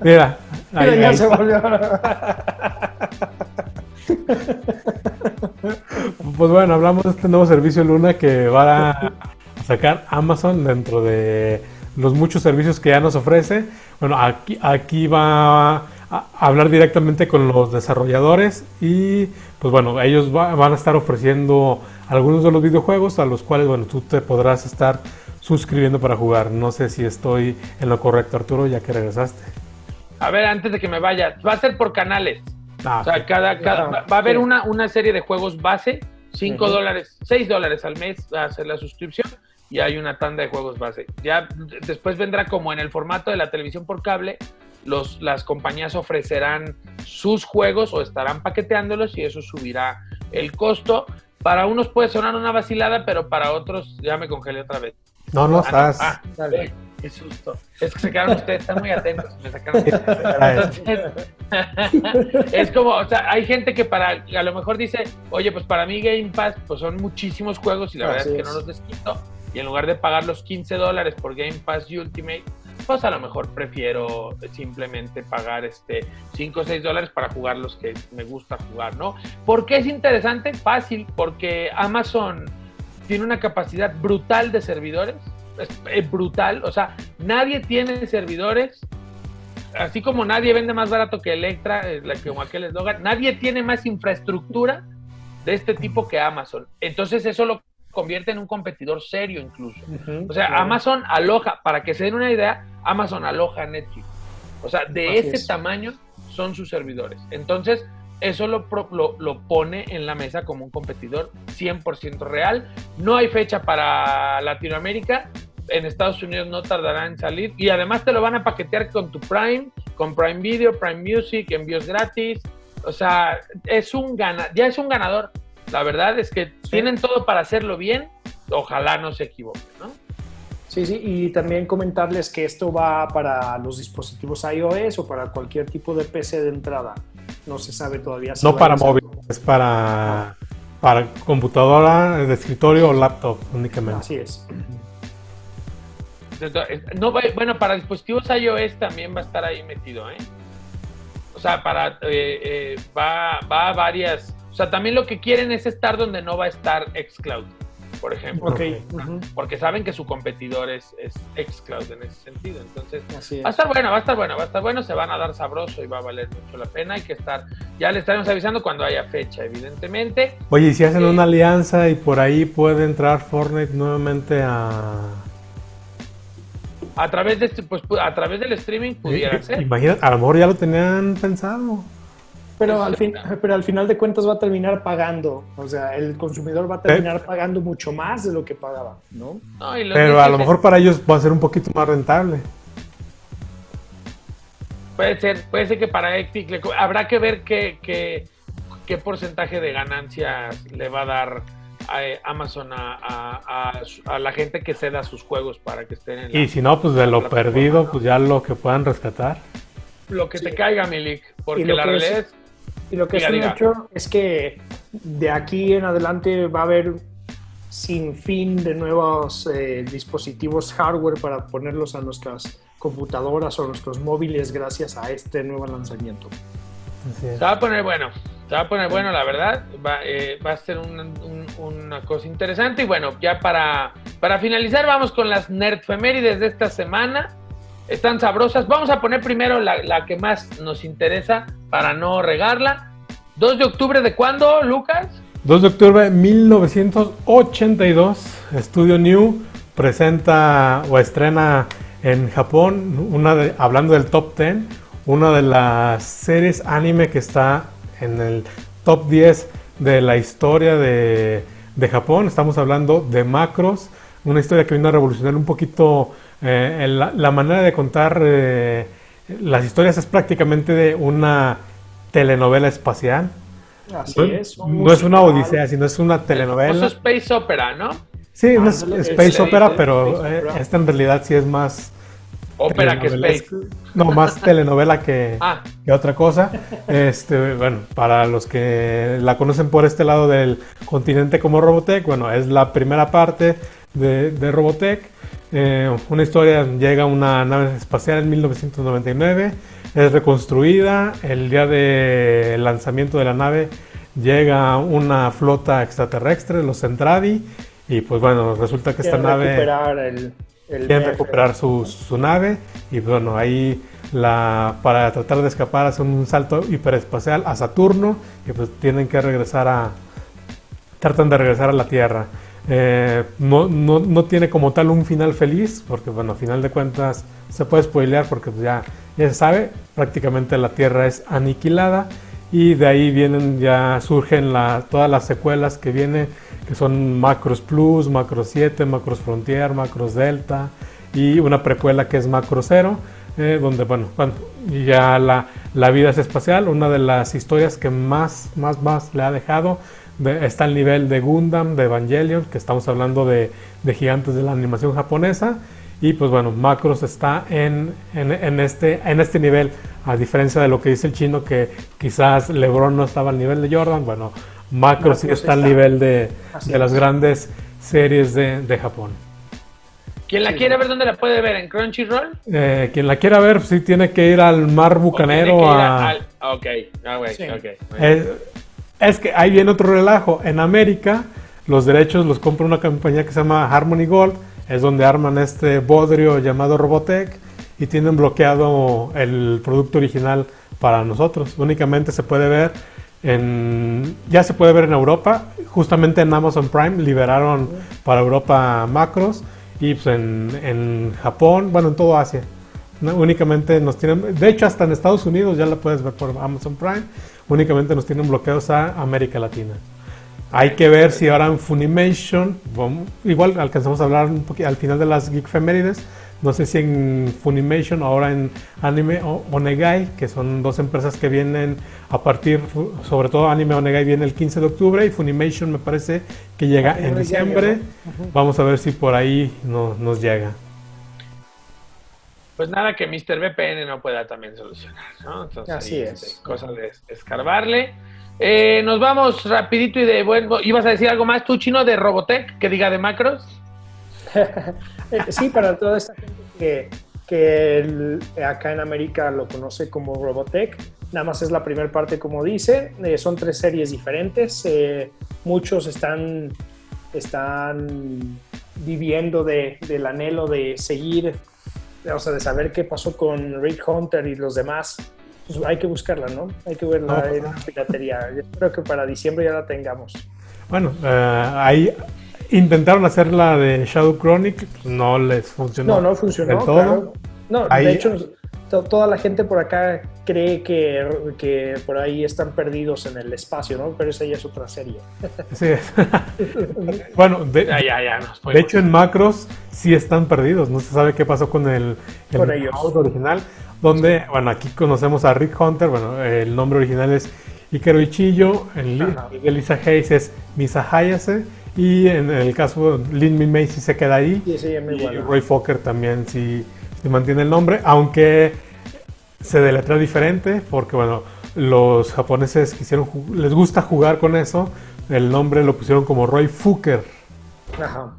Mira. Mira, ahí- ya ahí se está. volvió. [LAUGHS] [LAUGHS] Pues bueno, hablamos de este nuevo servicio Luna que va a sacar Amazon dentro de los muchos servicios que ya nos ofrece. Bueno, aquí, aquí va a hablar directamente con los desarrolladores y pues bueno, ellos van a estar ofreciendo algunos de los videojuegos a los cuales bueno, tú te podrás estar suscribiendo para jugar. No sé si estoy en lo correcto, Arturo, ya que regresaste. A ver, antes de que me vaya, va a ser por canales. Ah, o sea, cada, va, a haber una, una serie de juegos base, 5 dólares, 6 dólares al mes a hacer la suscripción y hay una tanda de juegos base. Ya después vendrá como en el formato de la televisión por cable, los, las compañías ofrecerán sus juegos o estarán paqueteándolos y eso subirá el costo. Para unos puede sonar una vacilada, pero para otros ya me congelé otra vez. No, no ah, estás. Ah, qué susto. Es que se quedaron ustedes, están muy atentos. Me sacaron. [LAUGHS] [LAUGHS] es como, o sea, hay gente que para, a lo mejor dice, oye, pues para mí Game Pass, pues son muchísimos juegos y la verdad es que no los desquito y en lugar de pagar los 15 dólares por Game Pass Ultimate, pues a lo mejor prefiero simplemente pagar este 5 o 6 dólares para jugar los que me gusta jugar, ¿no? ¿Por qué es interesante? Fácil, porque Amazon tiene una capacidad brutal de servidores, es, brutal, o sea, nadie tiene servidores, así como nadie vende más barato que Electra, eh, como aquel eslogan, nadie tiene más infraestructura de este tipo que Amazon. Entonces eso lo convierte en un competidor serio incluso. o sea, Amazon aloja, para que se den una idea, Amazon aloja Netflix. O sea, de ese tamaño son sus servidores. Entonces, eso lo, lo, lo, pone en la mesa como un competidor 100% real. No hay fecha para Latinoamérica. En Estados Unidos no tardará en salir. Y además te lo van a paquetear con tu Prime, con Prime Video, Prime Music, envíos gratis. O sea, es un gana ya es un ganador. La verdad es que tienen todo para hacerlo bien. Ojalá no se equivoquen, ¿no? Sí, sí, y también comentarles que esto va para los dispositivos iOS o para cualquier tipo de PC de entrada. No se sabe todavía si No para móvil, es para, para computadora de escritorio o laptop únicamente. Así es. No, bueno, para dispositivos iOS también va a estar ahí metido, ¿eh? O sea, para eh, eh, va, va a varias o sea, también lo que quieren es estar donde no va a estar Xcloud, por ejemplo. Porque saben que su competidor es, es Xcloud en ese sentido. Entonces, va a estar bueno, va a estar bueno, va a estar bueno, se van a dar sabroso y va a valer mucho la pena. Hay que estar, ya le estaremos avisando cuando haya fecha, evidentemente. Oye, y si hacen una alianza y por ahí puede entrar Fortnite nuevamente a a través de este, pues a través del streaming pudiera ser. Imagina, a lo mejor ya lo tenían pensado. Pero al, fin, pero al final de cuentas va a terminar pagando, o sea, el consumidor va a terminar pagando mucho más de lo que pagaba, ¿no? pero a lo mejor para ellos va a ser un poquito más rentable. Puede ser, puede ser que para Epic habrá que ver qué, qué, qué, porcentaje de ganancias le va a dar a eh, Amazon a, a, la gente que ceda sus juegos para que estén en Y si no, pues de lo perdido, pues ya lo que puedan rescatar. Lo que te caiga, Milik, porque la realidad es y lo que es un hecho es que de aquí en adelante va a haber sin fin de nuevos eh, dispositivos hardware para ponerlos a nuestras computadoras o nuestros móviles gracias a este nuevo lanzamiento. Se va a poner bueno, se va a poner bueno, la verdad. Va, eh, a ser una cosa interesante. Y bueno, ya para, para finalizar, vamos con las nerdfemérides de esta semana están sabrosas. Vamos a poner primero la, que más nos interesa para no regarla. 2 de octubre de cuándo, Lucas? 2 de octubre de 1982, Studio New presenta o estrena en Japón, una de, hablando del top 10, una de las series anime que está en el top 10 de la historia de, de Japón. Estamos hablando de Macros, una historia que vino a revolucionar un poquito eh, la, manera de contar eh, las historias es prácticamente de una telenovela espacial. Así no, es. No es una odisea, sino es una telenovela. Es space opera, ¿no? Sí, una space opera, pero eh, esta en realidad sí es más... Ópera que space. No, más telenovela que, [LAUGHS] ah. que, otra cosa. Este, bueno, para los que la conocen por este lado del continente como Robotech, bueno, es la primera parte de, de Robotech. Eh, una historia llega una nave espacial en 1999, es reconstruida, el día del lanzamiento de la nave llega una flota extraterrestre, los Centradi, y pues bueno, resulta que esta nave... el, quieren recuperar su, su, nave y bueno, ahí la, para tratar de escapar hacen un salto hiperespacial a Saturno y pues tienen que regresar a... tratan de regresar a la Tierra. Eh, no, no, no, tiene como tal un final feliz, porque bueno, a final de cuentas se puede spoilear porque pues, ya, ya se sabe, prácticamente la Tierra es aniquilada y de ahí vienen, ya surgen la, todas las secuelas que vienen, que son Macros Plus, Macros 7, Macros Frontier, Macros Delta y una precuela que es Macro 0, eh, donde bueno, ya la, la, vida es espacial, una de las historias que más, más, más le ha dejado está al nivel de Gundam, de Evangelion, que estamos hablando de, de gigantes de la animación japonesa. Y pues bueno, Macros está en, en, este, en este nivel, a diferencia de lo que dice el chino, que quizás LeBron no estaba al nivel de Jordan. Bueno, Macros sí está, al nivel de, de las grandes series de, de Japón. ¿Quién la quiere ver, dónde la puede ver? ¿En Crunchyroll? Eh, quien la quiera ver, sí tiene que ir al Mar Bucanero. A... Ok, ah, okay. Es que ahí viene otro relajo. En América, los derechos los compra una compañía que se llama Harmony Gold. Es donde arman este bodrio llamado Robotech y tienen bloqueado el producto original para nosotros. Únicamente se puede ver en. Ya se puede ver en Europa. Justamente en Amazon Prime liberaron para Europa macros. Y pues en, en Japón, bueno, en todo Asia. únicamente nos tienen. De hecho, hasta en Estados Unidos ya la puedes ver por Amazon Prime únicamente nos tienen bloqueados a América Latina. Hay que ver si ahora en Funimation, igual alcanzamos a hablar un poquito al final de las Geek Femérides, no sé si en Funimation o ahora en Anime Onegai, que son dos empresas que vienen a partir, sobre todo Anime Onegai viene el 15 de octubre y Funimation me parece que llega en diciembre. Vamos a ver si por ahí nos llega pues nada que Mr. VPN no pueda también solucionar, ¿no? Entonces, Así es. Este, cosa de escarbarle. Eh, nos vamos rapidito y de bueno, ¿ibas a decir algo más tú, Chino, de Robotech, que diga de macros? [LAUGHS] Eh, sí, para toda esta gente que, acá en América lo conoce como Robotech, nada más es la primera parte como dice, eh, son tres series diferentes, muchos están, están viviendo de, del anhelo de seguir o sea, de saber qué pasó con Rick Hunter y los demás, pues hay que buscarla, ¿no? Hay que verla en la piratería. Yo espero que para diciembre ya la tengamos. Bueno, eh, ahí intentaron hacer la de Shadow Chronic, no les funcionó. No, no funcionó. todo. No, de hecho, toda la gente por acá cree que, que, por ahí están perdidos en el espacio, ¿no? Pero esa ya es otra serie. Sí. [LAUGHS] bueno, de, ya, ya, ya, de hecho en Macros sí están perdidos, no se sabe qué pasó con el, el original, donde, bueno, aquí conocemos a Rick Hunter, bueno, el nombre original es Ikero Ichillo, el, de Lisa Hayes es Misa Hayase, y en el caso de Lin Min Mei sí se queda ahí, sí, sí, y Roy Fokker también sí se mantiene el nombre, aunque se deletra diferente, porque bueno, los japoneses quisieron les gusta jugar con eso, el nombre lo pusieron como Roy Fuker. Ajá.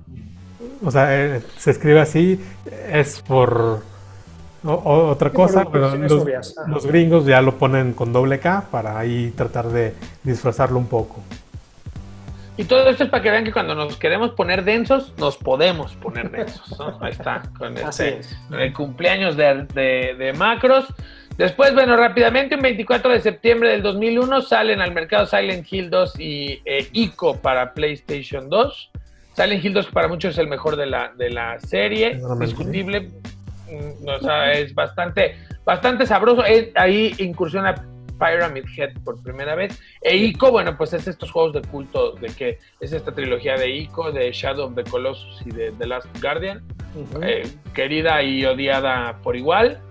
O sea, eh, se escribe así, es por otra cosa, pero los, los, gringos ya lo ponen con doble K para ahí tratar de disfrazarlo un poco. Y todo esto es para que vean que cuando nos queremos poner densos, nos podemos poner densos. Ahí está, con este, el cumpleaños de, de, Macros. Después, bueno, rápidamente, un 24 de septiembre del 2001 salen al mercado Silent Hill 2 y eh, ICO para PlayStation 2. Silent Hill 2 para muchos es el mejor de la, de la serie, discutible. Mm, o sea, es bastante, bastante sabroso. ahí incursiona Pyramid Head por primera vez. E Ico, bueno, pues es estos juegos de culto, de que es esta trilogía de Ico, de Shadow of the Colossus y de The Last Guardian, eh, querida y odiada por igual.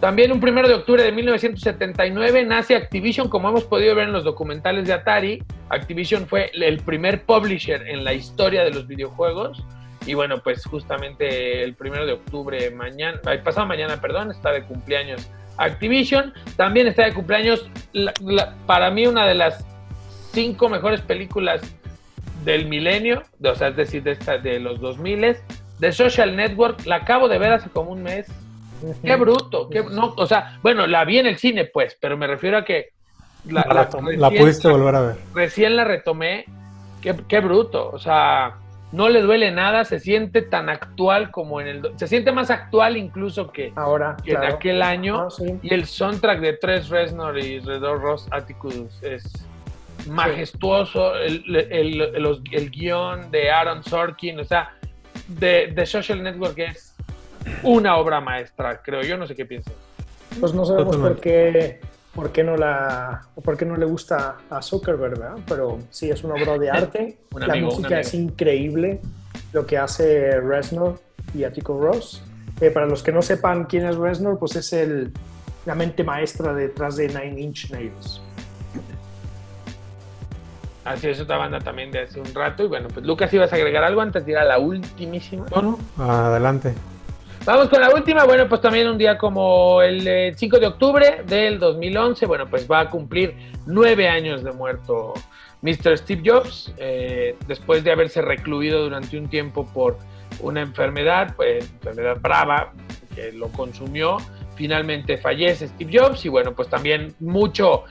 También un primero de octubre de 1979 nace Activision, como hemos podido ver en los documentales de Atari. Activision fue el primer publisher en la historia de los videojuegos. Y bueno, pues justamente el primero de octubre, mañana, pasado mañana, perdón, está de cumpleaños Activision. También está de cumpleaños, para mí, una de las cinco mejores películas del milenio, o sea, es decir, de, esta, de los 2000 de Social Network. La acabo de ver hace como un mes. Qué bruto. Qué, no, o sea, bueno, la vi en el cine, pues, pero me refiero a que. La, pudiste volver a ver. Recién la retomé. Qué, qué bruto. O sea, no le duele nada, se siente tan actual como en el... Se siente más actual incluso que, Ahora, que en aquel año. Ah, sí. Y el soundtrack de Tres Reznor y Redor Ross Atticus es majestuoso. El, el, el- los- el guion de Aaron Sorkin, o sea, de, de Social Network es una obra maestra, creo yo. No sé qué piensas. Pues no sabemos por qué, por qué no la, o por qué no le gusta a Zuckerberg, ¿verdad? Pero sí es una obra de [LAUGHS] arte. Un la amigo, música es increíble. Lo que hace Reznor y Atticus Ross. Eh, para los que no sepan quién es Reznor, pues es el, la mente maestra detrás de Nine Inch Nails. Así es otra banda también de hace un rato. Y bueno, pues Lucas, ¿ibas a agregar algo antes de ir a la ultimísima? Bueno, adelante. Vamos con la última. Bueno, pues también un día como el eh, 5 de octubre del 2011, bueno, pues va a cumplir nueve años de muerto Mr. Steve Jobs, eh, después de haberse recluido durante un tiempo por una enfermedad, pues enfermedad brava que lo consumió. Finalmente fallece Steve Jobs y bueno, pues también mucho,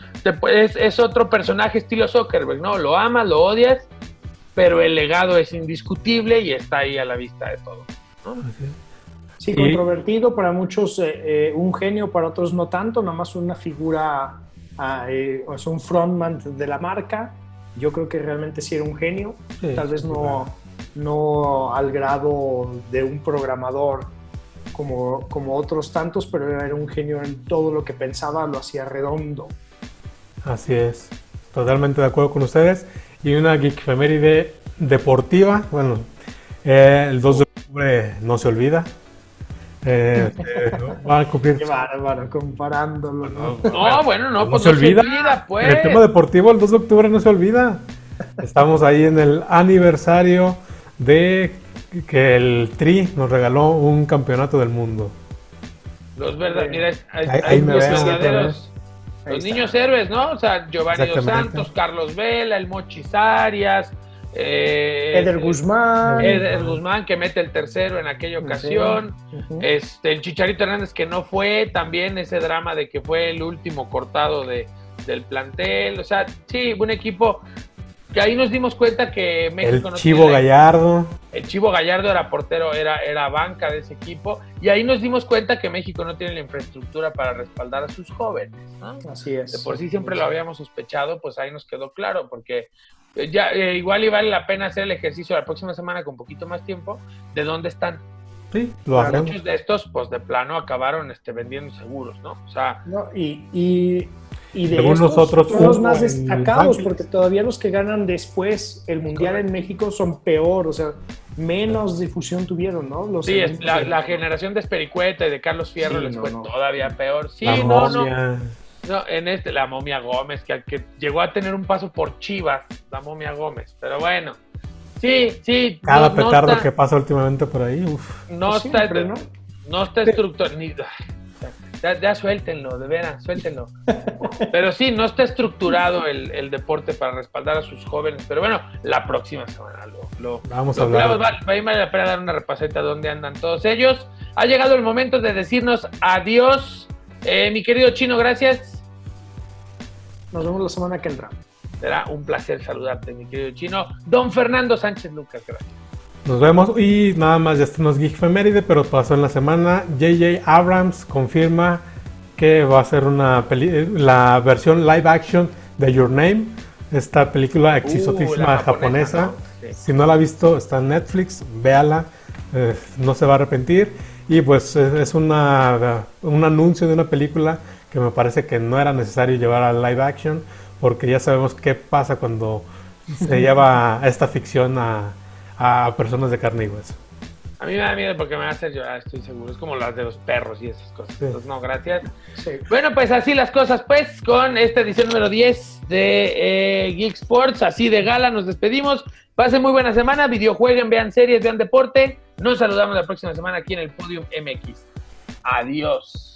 es, es otro personaje estilo Zuckerberg, ¿no? Lo amas, lo odias, pero el legado es indiscutible y está ahí a la vista de todo. ¿no? Sí, controvertido para muchos, eh, eh, un genio, para otros no tanto, nada más una figura, ah, eh, sea, un frontman de la marca. Yo creo que realmente sí era un genio, Sí, tal vez no, no al grado de un programador como, como otros tantos, pero era un genio en todo lo que pensaba, lo hacía redondo. Así es, totalmente de acuerdo con ustedes. Y una geekfeméride deportiva, bueno, eh, el 2 de octubre no se olvida. Eh, [LAUGHS] eh, va a cumplir. Qué bárbaro, comparándolo, ¿no? No, bueno, no, no pues se no olvida. pues. En el tema deportivo, el 2 de octubre no se olvida. Estamos ahí en el aniversario de que el Tri nos regaló un campeonato del mundo. Los verdaderos, mira, hay, Ahí- hay ahí los verdaderos, los niños héroes, ¿no? O sea, Giovanni Dos. Santos, Carlos Vela, el Mochis Arias, eh, Eder Guzmán. Eder Guzmán que mete el tercero en aquella ocasión. Este, el Chicharito Hernández que no fue, también ese drama de que fue el último cortado de, del plantel. O sea, sí, un equipo que ahí nos dimos cuenta que México El no Chivo tiene la- Gallardo. el Chivo Gallardo era portero, era, era banca de ese equipo, y ahí nos dimos cuenta que México no tiene la infraestructura para respaldar a sus jóvenes. ¿no? Así es. De por sí siempre lo habíamos sospechado, pues ahí nos quedó claro, porque ya eh, igual y vale la pena hacer el ejercicio la próxima semana con un poquito más tiempo, de dónde están. Sí, lo hacemos. Muchos de estos, pues de plano acabaron este, vendiendo seguros, ¿no? O sea, No, y, y, y de Según estos nosotros, son los hubo más destacados, porque todavía los que ganan después el Mundial en México son peor, o sea, menos difusión tuvieron, ¿no? Los sí, la, la generación de Espericueta y de Carlos Fierro Sí, les no, fue no. todavía peor. Sí, La no, no. No, en este, la momia Gómez, que, que llegó a tener un paso por Chivas, la momia Gómez. Pero bueno, sí, sí. Cada no- no petardo está- que pasa últimamente por ahí. uf. No Pues está, siempre, ¿no? no está estructurado. Ya, ya suéltenlo, de veras, suéltenlo. Pero sí, no está estructurado el, el deporte para respaldar a sus jóvenes. Pero bueno, la próxima semana lo, lo, Vamos lo a hablar. hablamos. Vale, ahí vale la pena dar una repasadita de dónde andan todos ellos. Ha llegado el momento de decirnos adiós. Eh, mi querido Chino, gracias. Nos vemos la semana que entra. Será un placer saludarte, mi querido Chino. Don Fernando Sánchez Lucas, gracias. Nos vemos y nada más, ya estamos Geek Feméride, pero pasó en la semana. JJ Abrams confirma que va a ser una peli la versión live action de Your Name, esta película Uh, la japonesa. japonesa, ¿no? Sí. Si no la ha visto, está en Netflix, véala, eh, no se va a arrepentir. Y pues es es una, un anuncio de una película que me parece que no era necesario llevar a live action, porque ya sabemos qué pasa cuando se [LAUGHS] lleva esta ficción a, a personas de carne y hueso. A mí me da miedo porque me va a hacer llorar, estoy seguro. Es como las de los perros y esas cosas. Sí. Entonces, no, gracias. Sí. Bueno, pues así las cosas, pues, con esta edición número 10 de eh, Geek Sports. Así de gala, nos despedimos. Pasen muy buena semana, videojueguen, vean series, vean deporte. Nos saludamos la próxima semana aquí en el Podium MX. Adiós.